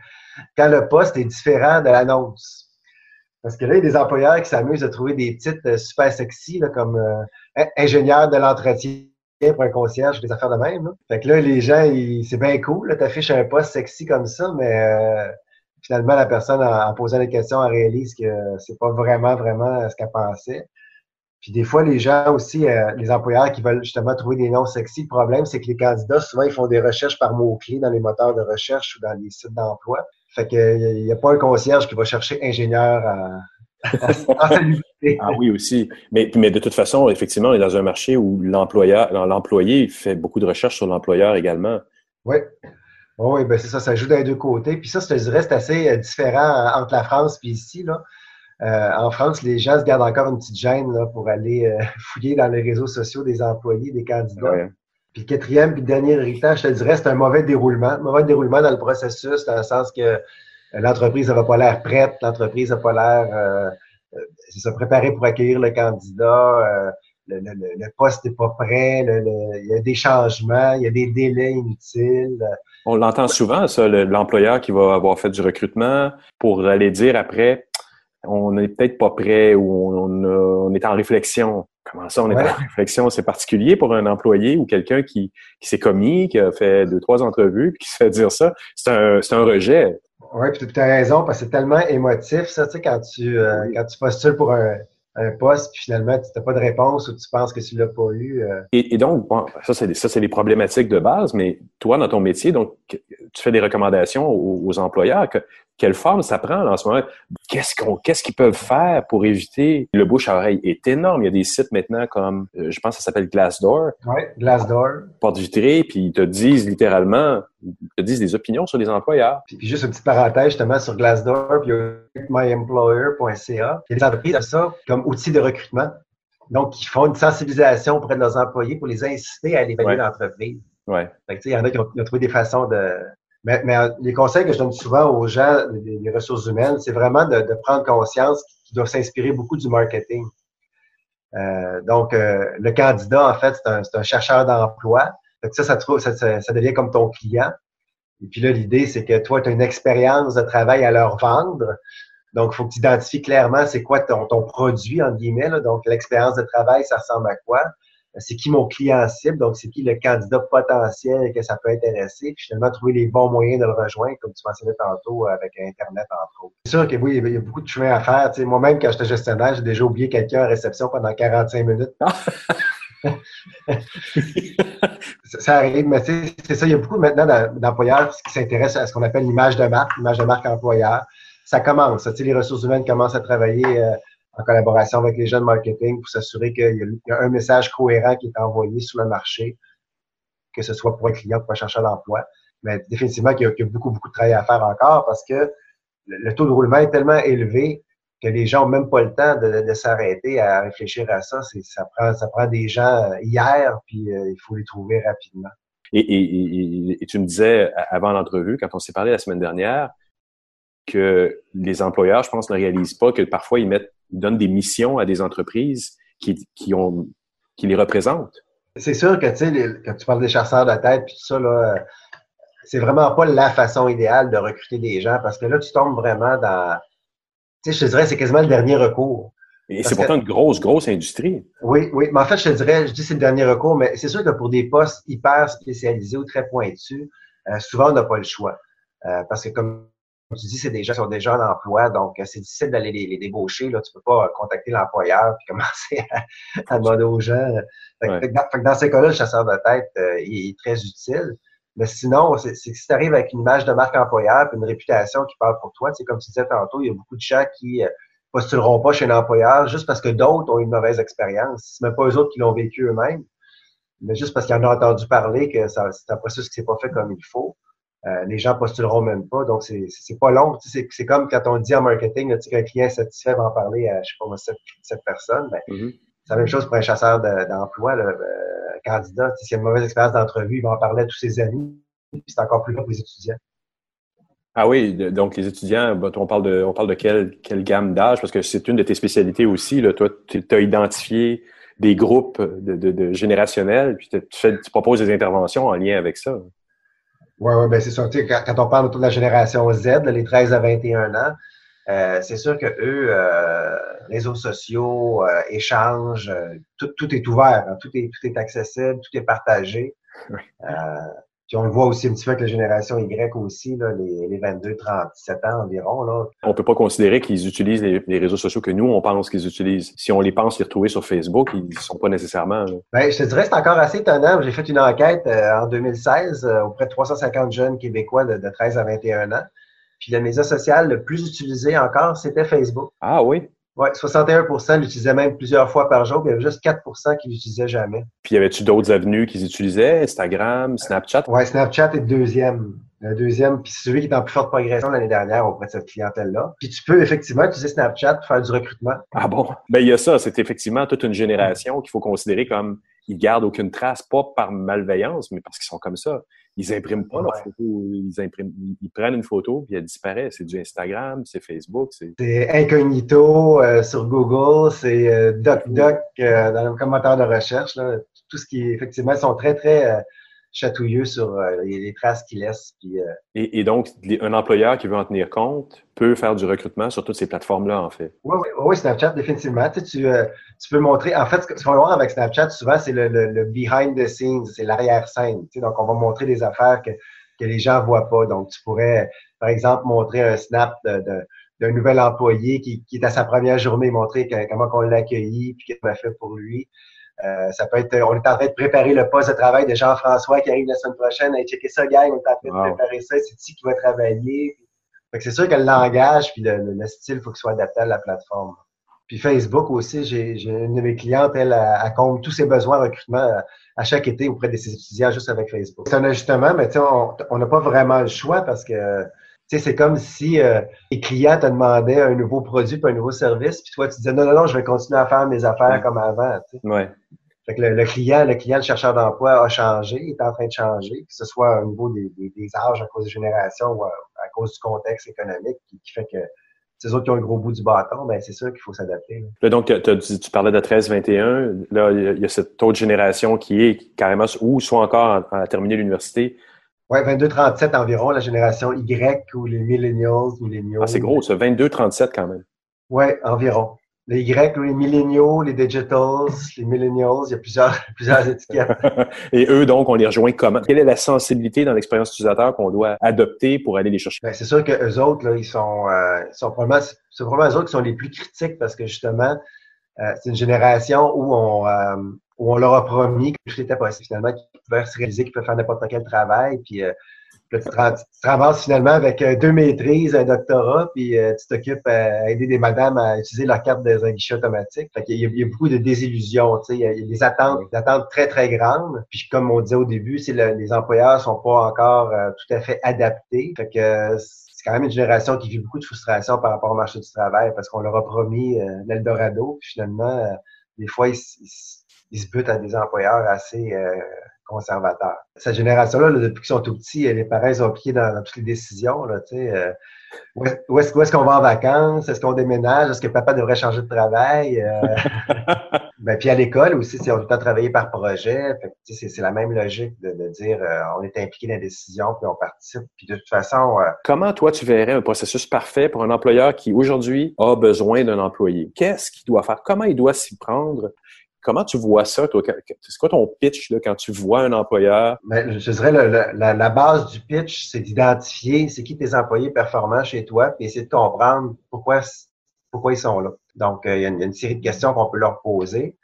quand le poste est différent de l'annonce. Parce que là, il y a des employeurs qui s'amusent à trouver des titres super sexy, comme ingénieur de l'entretien pour un concierge, des affaires de même. Fait que là, les gens, c'est bien cool. Tu affiches un poste sexy comme ça, mais finalement, la personne, en, posant des questions, elle réalise que c'est pas vraiment, vraiment ce qu'elle pensait. Puis des fois, les gens aussi, euh, les employeurs qui veulent justement trouver des noms sexy, le problème, c'est que les candidats, souvent, ils font des recherches par mots-clés dans les moteurs de recherche ou dans les sites d'emploi. Fait qu'il n'y a pas un concierge qui va chercher ingénieur à, ah oui, aussi. Mais, mais de toute façon, effectivement, on est dans un marché où l'employeur, l'employé fait beaucoup de recherches sur l'employeur également. Oui. Oui, ben c'est ça, ça joue d'un deux côtés. Puis ça, je te dirais, c'est assez euh, différent euh, entre la France et ici. Là. Euh, en France, les gens se gardent encore une petite gêne là, pour aller fouiller dans les réseaux sociaux des employés, des candidats. Puis quatrième, puis dernier héritage, je te dirais, c'est un mauvais déroulement. Mauvais déroulement dans le processus, dans le sens que l'entreprise n'a pas l'air prête, l'entreprise n'a pas l'air c'est se préparer pour accueillir le candidat. Le, le, le, poste n'est pas prêt, il y a des changements, il y a des délais inutiles. On l'entend souvent, ça, l'employeur qui va avoir fait du recrutement pour aller dire après, on n'est peut-être pas prêt ou on, est en réflexion. Comment ça, on est en réflexion? C'est particulier pour un employé ou quelqu'un qui, s'est commis, qui a fait deux, trois entrevues, puis qui se fait dire ça. C'est un, un rejet. Oui, puis tu as raison, parce que c'est tellement émotif, ça, tu sais, quand tu, euh, quand tu postules pour un, un poste, puis finalement, tu n'as pas de réponse ou tu penses que tu ne l'as pas eu. Euh. Et, donc, bon, ça, c'est, c'est des problématiques de base, mais toi, dans ton métier, donc, tu fais des recommandations aux, employeurs. Que, quelle forme ça prend en ce moment? Qu'est-ce, qu'on, qu'est-ce qu'ils peuvent faire pour éviter? Le bouche à oreille est énorme. Il y a des sites maintenant comme, euh, je pense que ça s'appelle Glassdoor. Oui, Glassdoor. Porte vitrée, puis ils te disent littéralement, ils te disent des opinions sur les employeurs. Puis, juste une petite parenthèse justement sur Glassdoor, puis myemployer.ca. Il y a des entreprises comme ça comme outil de recrutement. Donc, ils font une sensibilisation auprès de leurs employés pour les inciter à aller évaluer l'entreprise. Ouais. il y en a qui ont, trouvé des façons de, mais, mais, les conseils que je donne souvent aux gens des, ressources humaines, c'est vraiment de, de, prendre conscience qu'ils doivent s'inspirer beaucoup du marketing. Euh, donc, euh, le candidat, en fait, c'est un, un, chercheur d'emploi. Ça, ça, ça, ça, devient comme ton client. Et puis là, l'idée, c'est que toi, tu as une expérience de travail à leur vendre. Donc, il faut que tu identifies clairement c'est quoi ton, ton produit, en guillemets. Là. Donc, l'expérience de travail, ça ressemble à quoi? C'est qui mon client cible, donc c'est qui le candidat potentiel que ça peut intéresser, puis finalement trouver les bons moyens de le rejoindre, comme tu mentionnais tantôt avec Internet, entre autres. C'est sûr que oui, il y a beaucoup de chemin à faire. moi-même, quand j'étais gestionnaire, j'ai déjà oublié quelqu'un en réception pendant 45 minutes. ça, arrive, mais c'est ça, il y a beaucoup maintenant d'employeurs qui s'intéressent à ce qu'on appelle l'image de marque, l'image de marque employeur. Ça commence, les ressources humaines commencent à travailler euh, en collaboration avec les jeunes marketing pour s'assurer qu'il y, a un message cohérent qui est envoyé sur le marché, que ce soit pour un client, pour un chercheur d'emploi. Mais définitivement qu'il y, a beaucoup, beaucoup de travail à faire encore parce que le, taux de roulement est tellement élevé que les gens n'ont même pas le temps de, s'arrêter à réfléchir à ça. Ça prend, ça prend des gens hier, puis euh, il faut les trouver rapidement. Et tu me disais avant l'entrevue, quand on s'est parlé la semaine dernière, que les employeurs, je pense, ne réalisent pas que parfois ils mettent ils donnent des missions à des entreprises qui, qui, ont, qui les représentent. C'est sûr que, tu sais, quand tu parles des chasseurs de tête puis tout ça, là, c'est vraiment pas la façon idéale de recruter des gens parce que là, tu tombes vraiment dans, tu sais, je te dirais, c'est quasiment le dernier recours. Et c'est pourtant une grosse, grosse industrie. Oui, oui. Mais en fait, je te dirais, je dis c'est le dernier recours, mais c'est sûr que pour des postes hyper spécialisés ou très pointus, euh, souvent, on n'a pas le choix. Euh, parce que comme tu dis, c'est des gens qui sont déjà en emploi, donc euh, c'est difficile d'aller les, débaucher. Là. Tu peux pas contacter l'employeur et commencer à, demander aux gens. dans, ces cas-là, le chasseur de tête, euh, il est très utile. Mais sinon, c'est si tu arrives avec une image de marque employeur et une réputation qui parle pour toi, c'est comme tu disais tantôt, il y a beaucoup de gens qui euh, postuleront pas chez un employeur juste parce que d'autres ont une mauvaise expérience. C'est même pas eux autres qui l'ont vécu eux-mêmes, mais juste parce qu'ils en ont entendu parler que c'est un processus qui s'est pas fait comme il faut. Euh, les gens postuleront même pas. Donc, c'est pas long. C'est comme quand on dit en marketing, qu'un client satisfait va en parler à, je sais pas moi, cette, personne. Ben, mm-hmm. C'est la même chose pour un chasseur d'emploi, de, euh, candidat. S'il a une mauvaise expérience d'entrevue, il va en parler à tous ses amis. puis c'est encore plus là pour les étudiants. Ah oui, donc les étudiants, ben, on parle de, on parle de quelle, quelle gamme d'âge, parce que c'est une de tes spécialités aussi. Là. Toi, tu as identifié des groupes de, de, générationnels, puis tu, fais, tu proposes des interventions en lien avec ça. Oui, ouais, ben c'est ça. Quand, quand, on parle autour de la génération Z, les 13 à 21 ans, euh, c'est sûr que eux, euh, réseaux sociaux, euh, échanges, euh, tout, tout, est ouvert, hein. tout, est, tout est accessible, tout est partagé. Euh, puis on le voit aussi un petit peu avec la génération Y aussi, là, les, les 22-37 ans environ. Là. On peut pas considérer qu'ils utilisent les, réseaux sociaux que nous, on pense qu'ils utilisent. Si on les pense les retrouver sur Facebook, ils ne sont pas nécessairement. Ben, je te dirais c'est encore assez étonnant. J'ai fait une enquête euh, en 2016 euh, auprès de 350 jeunes Québécois de, de 13 à 21 ans. Puis le média social le plus utilisé encore, c'était Facebook. Ah oui? Oui, 61% l'utilisaient même plusieurs fois par jour, puis il y avait juste 4% qui l'utilisaient jamais. Puis y avait-tu d'autres avenues qu'ils utilisaient? Instagram, Snapchat? Oui, Snapchat est le deuxième. Le deuxième, puis c'est celui qui est en plus forte progression l'année dernière auprès de cette clientèle-là. Puis tu peux effectivement utiliser Snapchat pour faire du recrutement. Ah bon? Ben il y a ça, c'est effectivement toute une génération qu'il faut considérer comme ils gardent aucune trace, pas par malveillance, mais parce qu'ils sont comme ça. Ils impriment pas leur photo, ils, impriment, ils prennent une photo puis elle disparaît. C'est du Instagram, c'est Facebook. C'est incognito euh, sur Google, c'est euh, DuckDuck euh, dans le commentaire de recherche. Là. Tout ce qui, effectivement, sont très, très chatouilleux sur euh, les, traces qu'il laisse. Puis, euh, et, et, donc, un employeur qui veut en tenir compte peut faire du recrutement sur toutes ces plateformes-là, en fait. Oui, oui, oui, Snapchat, définitivement. Tu, sais, tu, euh, tu, peux montrer, en fait, ce qu'on va voir avec Snapchat, souvent, c'est le, le, behind the scenes, c'est l'arrière-scène. Tu sais, donc, on va montrer des affaires que, que les gens voient pas. Donc, tu pourrais, par exemple, montrer un snap de, de d'un nouvel employé qui, qui, est à sa première journée, montrer comment on l'a accueilli, puis qu'est-ce qu'on a fait pour lui. Euh, ça peut être, on est en train de préparer le poste de travail de Jean-François qui arrive la semaine prochaine. Hey, checker ça, gang, on est en train de préparer ça. C'est qui qui va travailler. c'est sûr que le langage puis le, le, style, il faut qu'il soit adapté à la plateforme. Puis Facebook aussi, j'ai une de mes clientes, elle, elle, compte tous ses besoins de recrutement euh, à chaque été auprès de ses étudiants juste avec Facebook. C'est un ajustement, mais on n'a pas vraiment le choix parce que c'est comme si euh, les clients te demandaient un nouveau produit puis un nouveau service, puis toi, tu disais non, non, non, je vais continuer à faire mes affaires comme avant. Ouais. Fait que le, client, le client, le chercheur d'emploi a changé, il est en train de changer, que ce soit au niveau des, des, âges à cause des générations ou à, cause du contexte économique qui, fait que ces autres qui ont le gros bout du bâton, ben c'est sûr qu'il faut s'adapter. Donc, tu parlais de 13-21. Là, il y a cette autre génération qui est carrément ou soit encore à terminer l'université, oui, 22-37 environ, la génération Y ou les millennials, millennials. Ah, c'est gros, ça, 22-37 quand même. Oui, environ. Les Y ou les millennials, les digitals, les millennials, il y a plusieurs, plusieurs étiquettes. Et eux, donc, on les rejoint comment? Quelle est la sensibilité dans l'expérience utilisateur qu'on doit adopter pour aller les chercher? Ben, c'est sûr que eux autres, là, ils sont, euh, ils sont probablement, c'est probablement eux autres qui sont les plus critiques parce que justement, euh, c'est une génération où on, euh, où on leur a promis que tout était possible finalement, qu'ils pouvaient se réaliser qu'ils peuvent faire n'importe quel travail. Puis euh, là, tu, te, ramasses finalement avec euh, deux maîtrises, un doctorat, puis euh, tu t'occupes à aider des madames à utiliser leur carte de un guichet automatique. Fait qu'il y, a, il y a beaucoup de désillusions, tu sais, il y a, des attentes, des attentes très, très grandes. Puis comme on disait au début, c'est les employeurs sont pas encore tout à fait adaptés. Fait que c'est quand même une génération qui vit beaucoup de frustration par rapport au marché du travail parce qu'on leur a promis l'Eldorado, puis finalement, des fois, ils ils se butent à des employeurs assez euh, conservateurs. Cette génération-là, depuis qu'ils sont tout petits, les parents sont impliqués dans, dans, toutes les décisions. Là, euh, où est-ce est qu'on va en vacances? Est-ce qu'on déménage? Est-ce que papa devrait changer de travail? Ben, puis à l'école aussi, on tout le temps travailler par projet. C'est la même logique de, de dire euh, on est impliqué dans la décision, puis on participe. Puis de toute façon... Euh, Comment toi, tu verrais un processus parfait pour un employeur qui aujourd'hui a besoin d'un employé? Qu'est-ce qu'il doit faire? Comment il doit s'y prendre? Comment tu vois ça, toi? C'est quoi ton pitch là, quand tu vois un employeur? Ben, je dirais la, la, base du pitch, c'est d'identifier c'est qui tes employés performants chez toi, puis essayer de comprendre pourquoi, pourquoi ils sont là. Donc, euh, il, y a une, série de questions qu'on peut leur poser.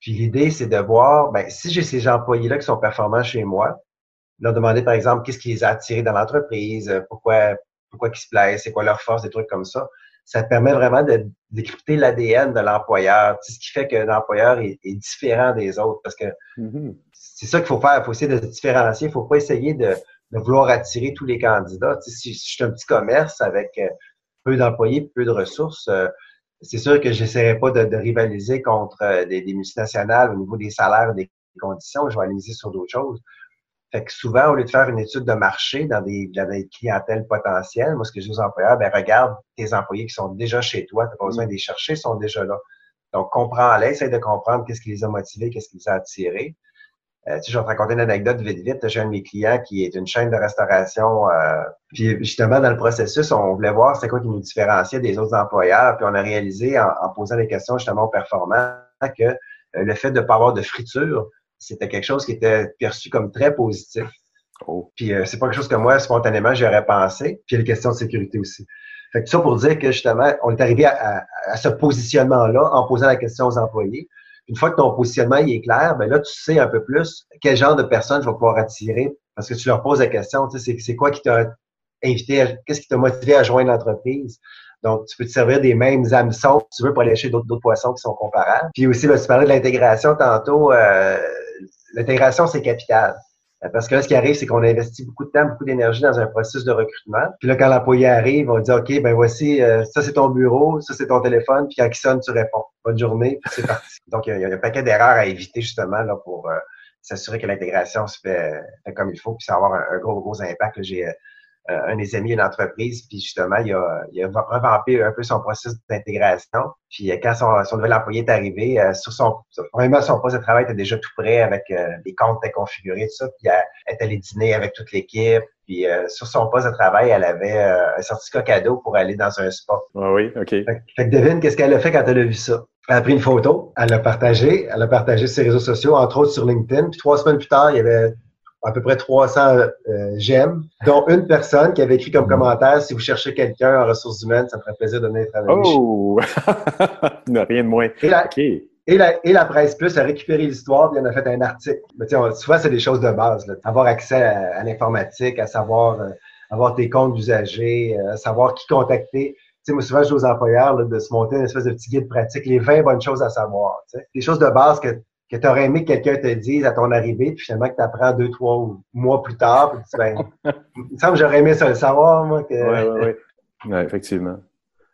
Puis l'idée, c'est de voir, ben, si j'ai ces employés-là qui sont performants chez moi, leur demander, par exemple, qu'est-ce qui les a attirés dans l'entreprise, euh, pourquoi, pourquoi ils se plaisent, c'est quoi leur force, des trucs comme ça ça permet vraiment de décrypter l'ADN de l'employeur, ce qui fait que l'employeur est, différent des autres. Parce que mm-hmm. c'est ça qu'il faut faire, il faut essayer de se différencier, il faut pas essayer de, vouloir attirer tous les candidats. si, je suis un petit commerce avec euh, peu d'employés, peu de ressources, euh, c'est sûr que j'essaierai pas de, rivaliser contre euh, des, des, multinationales au niveau des salaires, des conditions, je vais aller sur d'autres choses. Fait que souvent, au lieu de faire une étude de marché dans des, dans des clientèles potentielles, moi, ce que je dis aux employeurs, ben, regarde tes employés qui sont déjà chez toi, tu pas besoin de les chercher, ils sont déjà là. Donc, comprends-les, essaie de comprendre qu'est-ce qui les a motivés, qu'est-ce qui les a attirés. Euh, tu sais, je vais te raconter une anecdote vite vite. J'ai un de mes clients qui est une chaîne de restauration. Euh, puis justement, dans le processus, on voulait voir c'est quoi qui nous différenciait des autres employeurs. Puis on a réalisé en, posant des questions justement aux performants que euh, le fait de ne pas avoir de friture, c'était quelque chose qui était perçu comme très positif. Oh. Puis euh, c'est pas quelque chose que moi, spontanément, j'aurais pensé. Puis il y a les questions de sécurité aussi. Fait que ça pour dire que justement, on est arrivé à, à ce positionnement-là en posant la question aux employés. Une fois que ton positionnement est clair, ben là, tu sais un peu plus quel genre de personnes je vais pouvoir attirer parce que tu leur poses la question, tu sais, c'est quoi qui t'a invité, qu'est-ce qui t'a motivé à joindre l'entreprise? Donc, tu peux te servir des mêmes hameçons si tu veux pour aller d'autres poissons qui sont comparables. Puis aussi, là, tu parlais de l'intégration tantôt. Euh, l'intégration, c'est capital. Euh, parce que là, ce qui arrive, c'est qu'on investit beaucoup de temps, beaucoup d'énergie dans un processus de recrutement. Puis là, quand l'employé arrive, on dit, OK, ben voici, euh, ça c'est ton bureau, ça c'est ton téléphone, puis quand il sonne, tu réponds. Bonne journée, puis c'est parti. Donc, il y, a, un paquet d'erreurs à éviter justement là pour euh, s'assurer que l'intégration se fait, comme il faut, puis ça va avoir un, gros, gros impact. J'ai euh, un des amis une entreprise, puis justement, il a, il a revampé un peu son processus d'intégration. Puis euh, quand son, son nouvel employé est arrivé, euh, sur son, vraiment son poste de travail était déjà tout prêt avec les comptes étaient configurés, tout ça. Puis elle, est allée dîner avec toute l'équipe. Puis sur son poste de travail, elle avait un certificat cadeau pour aller dans un spa. Ah oui, OK. Fait, fait que devine qu'est-ce qu'elle a fait quand elle a vu ça. Elle a pris une photo, elle l'a partagée, elle l'a partagée sur ses réseaux sociaux, entre autres sur LinkedIn. Puis trois semaines plus tard, il y avait à peu près 300 euh, j'aime, dont une personne qui avait écrit comme commentaire si vous cherchez quelqu'un en ressources humaines, ça me ferait plaisir de venir travailler. Oh! rien de moins. Et la, et, la, et la, presse plus a récupéré l'histoire et en a fait un article. Mais souvent, c'est des choses de base. Là. Avoir accès à, l'informatique, à savoir euh, avoir tes comptes d'usagers, euh, savoir qui contacter. Tu sais, moi, souvent, je dis aux employeurs de se monter une espèce de petit guide pratique, les 20 bonnes choses à savoir. Tu sais. Des choses de base que que tu aurais aimé que quelqu'un te dise à ton arrivée, puis finalement que tu apprends deux, trois mois plus tard, puis tu ben, il me semble que j'aurais aimé ça le savoir, moi. Que... Oui, oui, oui. effectivement.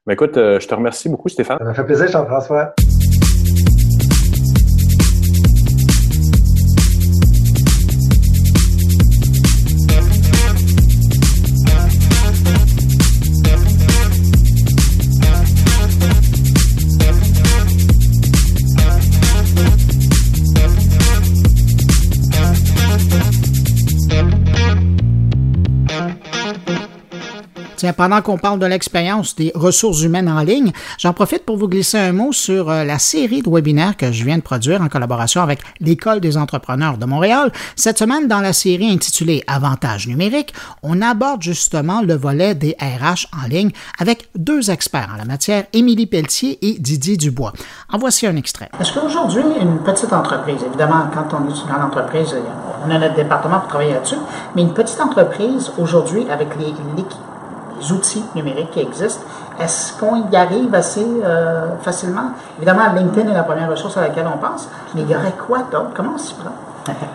Mais écoute, euh, je te remercie beaucoup, Stéphane. Ça m'a fait plaisir, Jean-François. Tiens, pendant qu'on parle de l'expérience des ressources humaines en ligne, j'en profite pour vous glisser un mot sur euh, la série de webinaires que je viens de produire en collaboration avec l'École des entrepreneurs de Montréal. Cette semaine, dans la série intitulée Avantages numériques, on aborde justement le volet des RH en ligne avec deux experts en la matière, Émilie Pelletier et Didier Dubois. En voici un extrait. Est-ce qu'aujourd'hui, une petite entreprise, évidemment, quand on est une grande entreprise, on a notre département pour travailler là-dessus, mais une petite entreprise aujourd'hui avec les, outils numériques qui existent. Est-ce qu'on y arrive assez euh, facilement? Évidemment, LinkedIn est la première ressource à laquelle on pense, mais il y aurait quoi d'autre? Comment on s'y prend?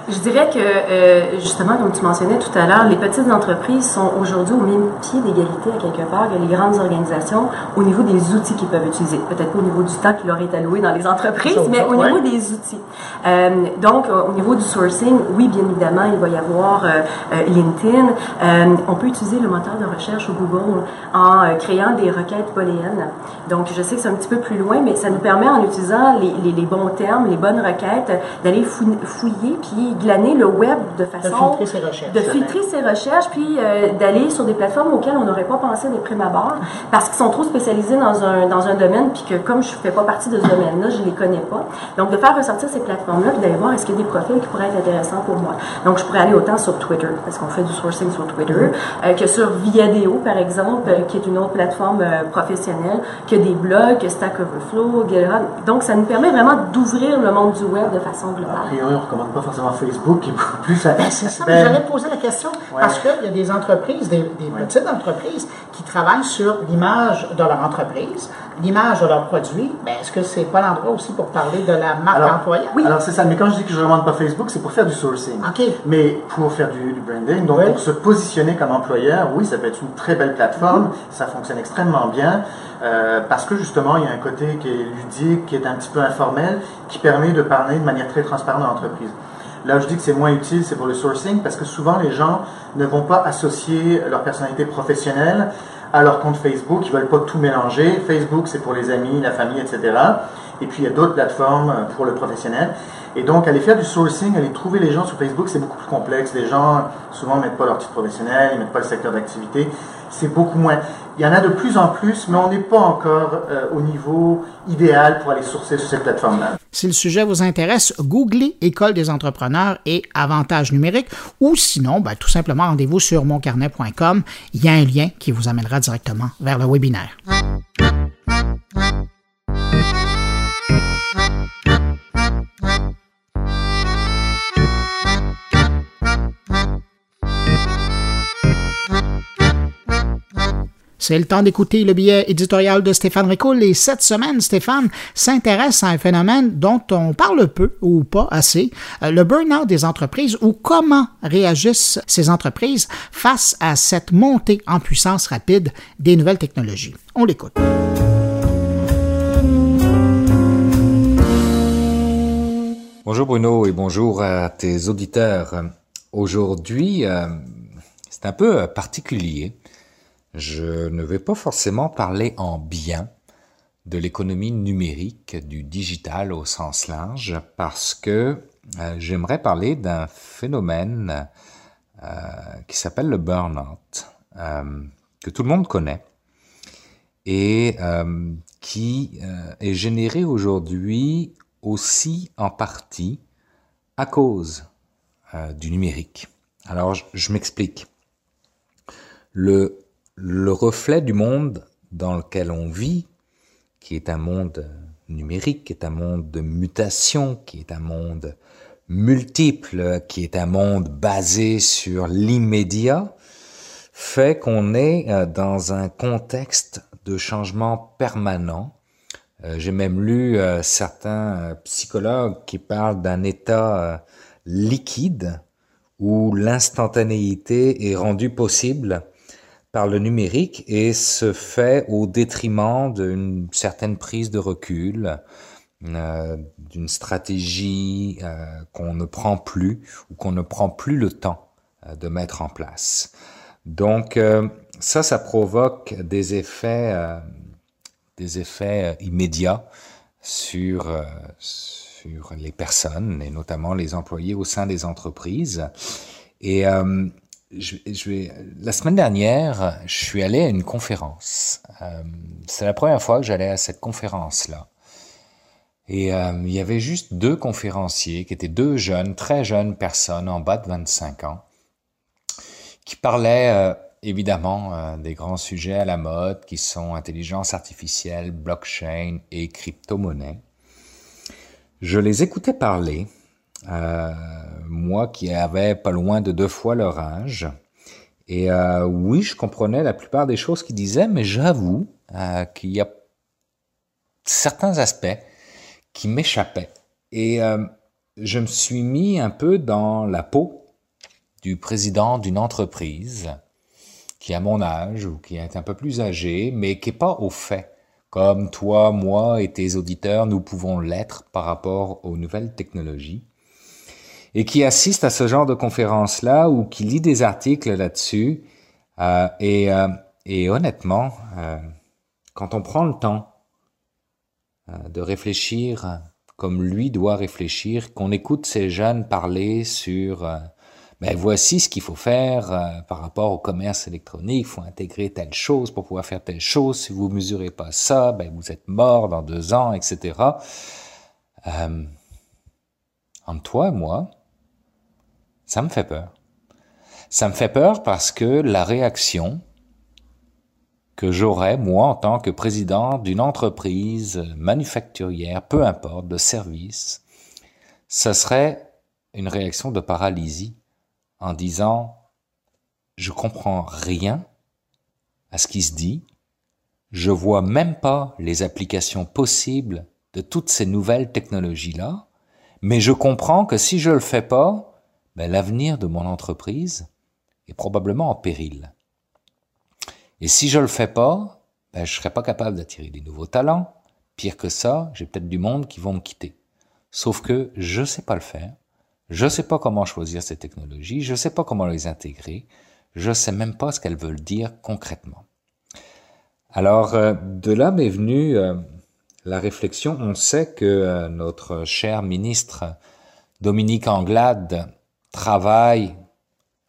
Je dirais que, euh, justement, comme tu mentionnais tout à l'heure, les petites entreprises sont aujourd'hui au même pied d'égalité à quelque part que les grandes organisations au niveau des outils qu'ils peuvent utiliser. Peut-être pas au niveau du temps qui leur est alloué dans les entreprises, mais au niveau des outils. Euh, donc, au niveau du sourcing, oui, bien évidemment, il va y avoir euh, LinkedIn. on peut utiliser le moteur de recherche au Google en créant des requêtes booléennes. Donc, je sais que c'est un petit peu plus loin, mais ça nous permet, en utilisant les, les, les bons termes, les bonnes requêtes, d'aller fouiller puis glaner le web de façon... De filtrer ses recherches. De filtrer ses recherches, puis euh, d'aller sur des plateformes auxquelles on n'aurait pas pensé des prime abord, parce qu'ils sont trop spécialisés dans un, dans un domaine, puis que comme je ne fais pas partie de ce domaine-là, je ne les connais pas. Donc, de faire ressortir ces plateformes-là, puis d'aller voir est-ce qu'il y a des profils qui pourraient être intéressants pour moi. Donc, je pourrais aller autant sur Twitter, parce qu'on fait du sourcing sur Twitter, mm-hmm. euh, que sur Viadeo, par exemple, euh, qui est une autre plateforme professionnelle, que des blogs, que Stack Overflow, GitHub. Donc, ça nous permet vraiment d'ouvrir le monde du web de façon globale. A priori, on ne recommande pas forcément Facebook qui est beaucoup plus... Ben, c'est ça, ben, j'allais poser la question, parce qu'il y a des entreprises, des, petites entreprises qui travaillent sur l'image de leur entreprise, l'image de leurs produits. Ben, est-ce que c'est pas l'endroit aussi pour parler de la marque employeur? Oui. Alors, c'est ça. Mais quand je dis que je ne recommande pas Facebook, c'est pour faire du sourcing. OK. Mais pour faire du, branding, donc pour se positionner comme employeur, oui, ça peut être une très belle plateforme. Ça fonctionne extrêmement bien. Euh, parce que justement, il y a un côté qui est ludique, qui est un petit peu informel, qui permet de parler de manière très transparente dans l'entreprise. Là je dis que c'est moins utile, c'est pour le sourcing, parce que souvent les gens ne vont pas associer leur personnalité professionnelle à leur compte Facebook, ils veulent pas tout mélanger. Facebook, c'est pour les amis, la famille, etc. Et puis il y a d'autres plateformes euh, pour le professionnel. Et donc, aller faire du sourcing, aller trouver les gens sur Facebook, c'est beaucoup plus complexe. Les gens, souvent, mettent pas leur titre professionnel, ils mettent pas le secteur d'activité. C'est beaucoup moins. Il y en a de plus en plus, mais on n'est pas encore euh, au niveau idéal pour aller sourcer sur cette plateforme-là. Si le sujet vous intéresse, googlez École des entrepreneurs et avantages numériques ou sinon, ben, tout simplement rendez-vous sur moncarnet.com. Il y a un lien qui vous amènera directement vers le webinaire. C'est le temps d'écouter le billet éditorial de Stéphane Ricoul et cette semaine, Stéphane s'intéresse à un phénomène dont on parle peu ou pas assez, euh, le burn-out des entreprises ou comment réagissent ces entreprises face à cette montée en puissance rapide des nouvelles technologies. On l'écoute. Bonjour Bruno et bonjour à tes auditeurs. Aujourd'hui, euh, c'est un peu particulier je ne vais pas forcément parler en bien de l'économie numérique, du digital au sens large, parce que euh, j'aimerais parler d'un phénomène euh, qui s'appelle le burn-out, euh, que tout le monde connaît et qui est généré aujourd'hui aussi en partie à cause du numérique. Alors, je, je m'explique. Le le reflet du monde dans lequel on vit, qui est un monde numérique, qui est un monde de mutation, qui est un monde multiple, qui est un monde basé sur l'immédiat, fait qu'on est euh, dans un contexte de changement permanent. Euh, j'ai même lu euh, certains psychologues qui parlent d'un état liquide où l'instantanéité est rendue possible par le numérique et se fait au détriment d'une certaine prise de recul, euh, d'une stratégie euh, qu'on ne prend plus ou qu'on ne prend plus le temps euh, de mettre en place. Donc ça, ça provoque des effets, des effets immédiats sur sur les personnes et notamment les employés au sein des entreprises. Et la semaine dernière, je suis allé à une conférence. Euh, c'est la première fois que j'allais à cette conférence-là. Et euh, il y avait juste deux conférenciers qui étaient deux jeunes, très jeunes personnes en bas de 25 ans, qui parlaient euh, évidemment des grands sujets à la mode qui sont intelligence artificielle, blockchain et crypto-monnaie. Je les écoutais parler moi qui avais pas loin de deux fois leur âge. Et euh, oui, je comprenais la plupart des choses qu'ils disaient, mais j'avoue euh, qu'il y a certains aspects qui m'échappaient. Et je me suis mis un peu dans la peau du président d'une entreprise qui a mon âge ou qui est un peu plus âgé, mais qui n'est pas au fait, comme toi, moi et tes auditeurs, nous pouvons l'être par rapport aux nouvelles technologies et qui assiste à ce genre de conférences-là ou qui lit des articles là-dessus. Euh, et, euh, et, honnêtement, euh, quand on prend le temps de réfléchir comme lui doit réfléchir, qu'on écoute ces jeunes parler sur ben voici ce qu'il faut faire par rapport au commerce électronique, il faut intégrer telle chose pour pouvoir faire telle chose, si vous mesurez pas ça, ben vous êtes mort dans deux ans, etc. Euh, entre toi et moi, ça me fait peur. Ça me fait peur parce que la réaction que j'aurais, moi, en tant que président d'une entreprise manufacturière, peu importe, de service, ce serait une réaction de paralysie en disant je comprends rien à ce qui se dit, je vois même pas les applications possibles de toutes ces nouvelles technologies-là, mais je comprends que si je le fais pas, ben, l'avenir de mon entreprise est probablement en péril. Et si je le fais pas, ben, je serai pas capable d'attirer des nouveaux talents. Pire que ça, j'ai peut-être du monde qui vont me quitter. Sauf que je sais pas le faire. Je sais pas comment choisir ces technologies, je sais pas comment les intégrer, je sais même pas ce qu'elles veulent dire concrètement. Alors, euh, de là m'est venue euh, la réflexion. On sait que euh, notre cher ministre Dominique Anglade travaille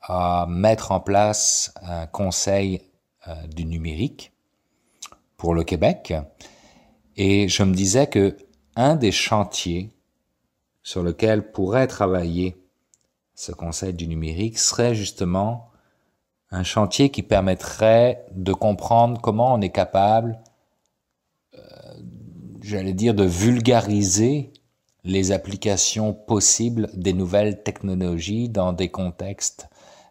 à mettre en place un conseil du numérique pour le Québec. Et je me disais que un des chantiers sur lequel pourrait travailler ce conseil du numérique serait justement un chantier qui permettrait de comprendre comment on est capable, euh, j'allais dire, de vulgariser les applications possibles des nouvelles technologies dans des contextes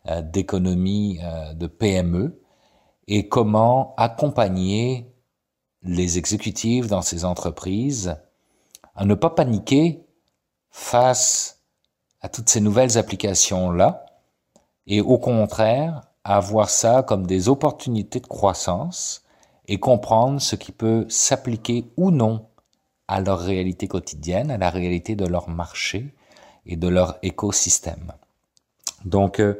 euh, d'économie euh, de PME et comment accompagner les exécutifs dans ces entreprises à ne pas paniquer face à toutes ces nouvelles applications-là et au contraire à voir ça comme des opportunités de croissance et comprendre ce qui peut s'appliquer ou non à leur réalité quotidienne, à la réalité de leur marché et de leur écosystème. Donc, euh,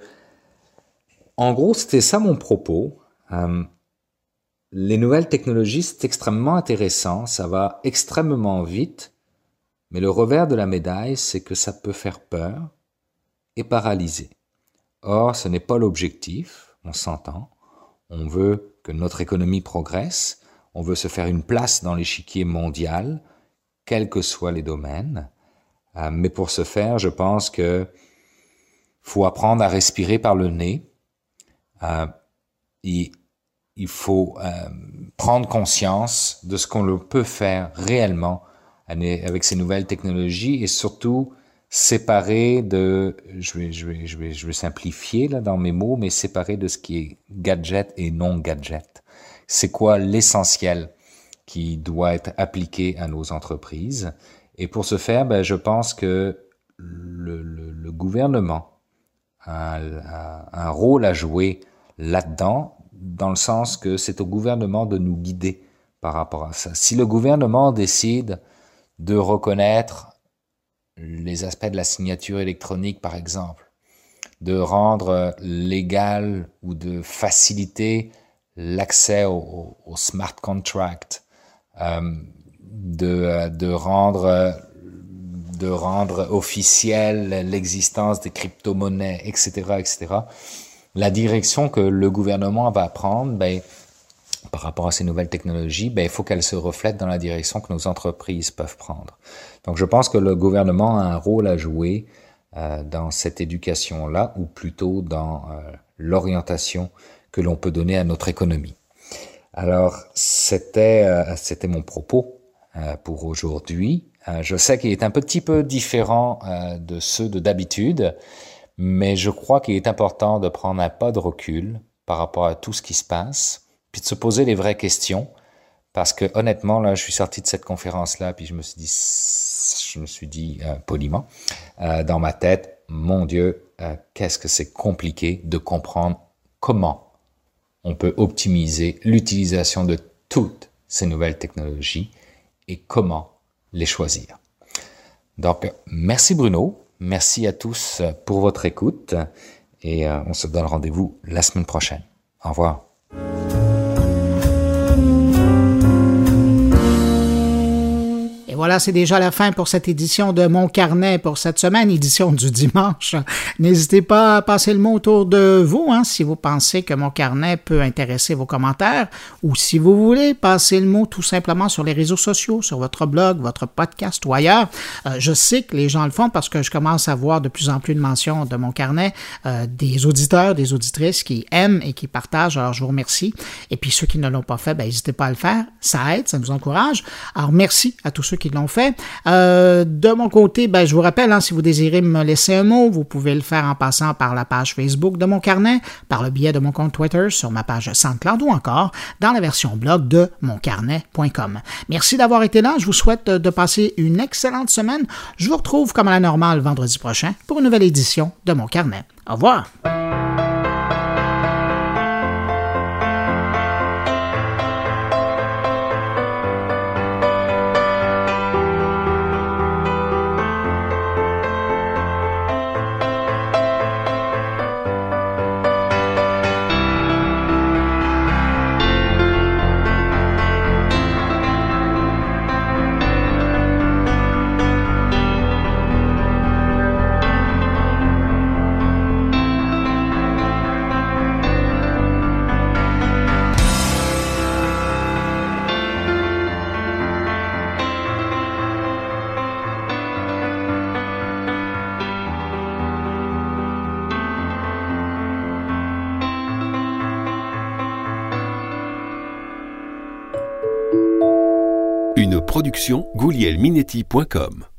en gros, c'était ça mon propos. Euh, les nouvelles technologies, c'est extrêmement intéressant, ça va extrêmement vite, mais le revers de la médaille, c'est que ça peut faire peur et paralyser. Or, ce n'est pas l'objectif, on s'entend. On veut que notre économie progresse, on veut se faire une place dans l'échiquier mondial, quels que soient les domaines. Euh, mais pour ce faire, je pense que faut apprendre à respirer par le nez. Euh, il faut euh, prendre conscience de ce qu'on peut faire réellement avec ces nouvelles technologies et surtout séparer de, je vais, je vais, simplifier là dans mes mots, mais séparer de ce qui est gadget et non gadget. C'est quoi l'essentiel? Qui doit être appliqué à nos entreprises? Et pour ce faire, ben, je pense que le, gouvernement a, un rôle à jouer là-dedans, dans le sens que c'est au gouvernement de nous guider par rapport à ça. Si le gouvernement décide de reconnaître les aspects de la signature électronique, par exemple, de rendre légal ou de faciliter l'accès au, smart contract, euh, de, de, rendre de rendre officielle l'existence des crypto-monnaies, etc., etc. La direction que le gouvernement va prendre, ben, par rapport à ces nouvelles technologies, ben, il faut qu'elles se reflètent dans la direction que nos entreprises peuvent prendre. Donc je pense que le gouvernement a un rôle à jouer euh, dans cette éducation-là, ou plutôt dans euh, l'orientation que l'on peut donner à notre économie. Alors c'était euh, c'était mon propos euh, pour aujourd'hui. Euh, je sais qu'il est un petit peu différent de ceux de d'habitude, mais je crois qu'il est important de prendre un pas de recul par rapport à tout ce qui se passe, puis de se poser les vraies questions. Parce que honnêtement, là, je suis sorti de cette conférence-là, puis je me suis dit, je me suis dit poliment, dans ma tête, mon Dieu, qu'est-ce que c'est compliqué de comprendre comment on peut optimiser l'utilisation de toutes ces nouvelles technologies et comment les choisir. Donc, merci Bruno, merci à tous pour votre écoute et on se donne rendez-vous la semaine prochaine. Au revoir. Voilà, c'est déjà la fin pour cette édition de Mon Carnet pour cette semaine, édition du dimanche. N'hésitez pas à passer le mot autour de vous hein, si vous pensez que Mon Carnet peut intéresser vos commentaires ou si vous voulez passer le mot tout simplement sur les réseaux sociaux, sur votre blog, votre podcast ou ailleurs. Euh, je sais que les gens le font parce que je commence à voir de plus en plus de mentions de Mon Carnet, euh, des auditeurs, des auditrices qui aiment et qui partagent. Alors, je vous remercie. Et puis, ceux qui ne l'ont pas fait, ben, n'hésitez pas à le faire. Ça aide, ça nous encourage. Alors, merci à tous ceux l'ont fait. Euh, de mon côté, ben, je vous rappelle, hein, si vous désirez me laisser un mot, vous pouvez le faire en passant par la page Facebook de mon carnet, par le biais de mon compte Twitter sur ma page SoundCloud ou encore dans la version blog de moncarnet.com. Merci d'avoir été là. Je vous souhaite de passer une excellente semaine. Je vous retrouve comme à la normale vendredi prochain pour une nouvelle édition de mon carnet. Au revoir. goulielminetti.com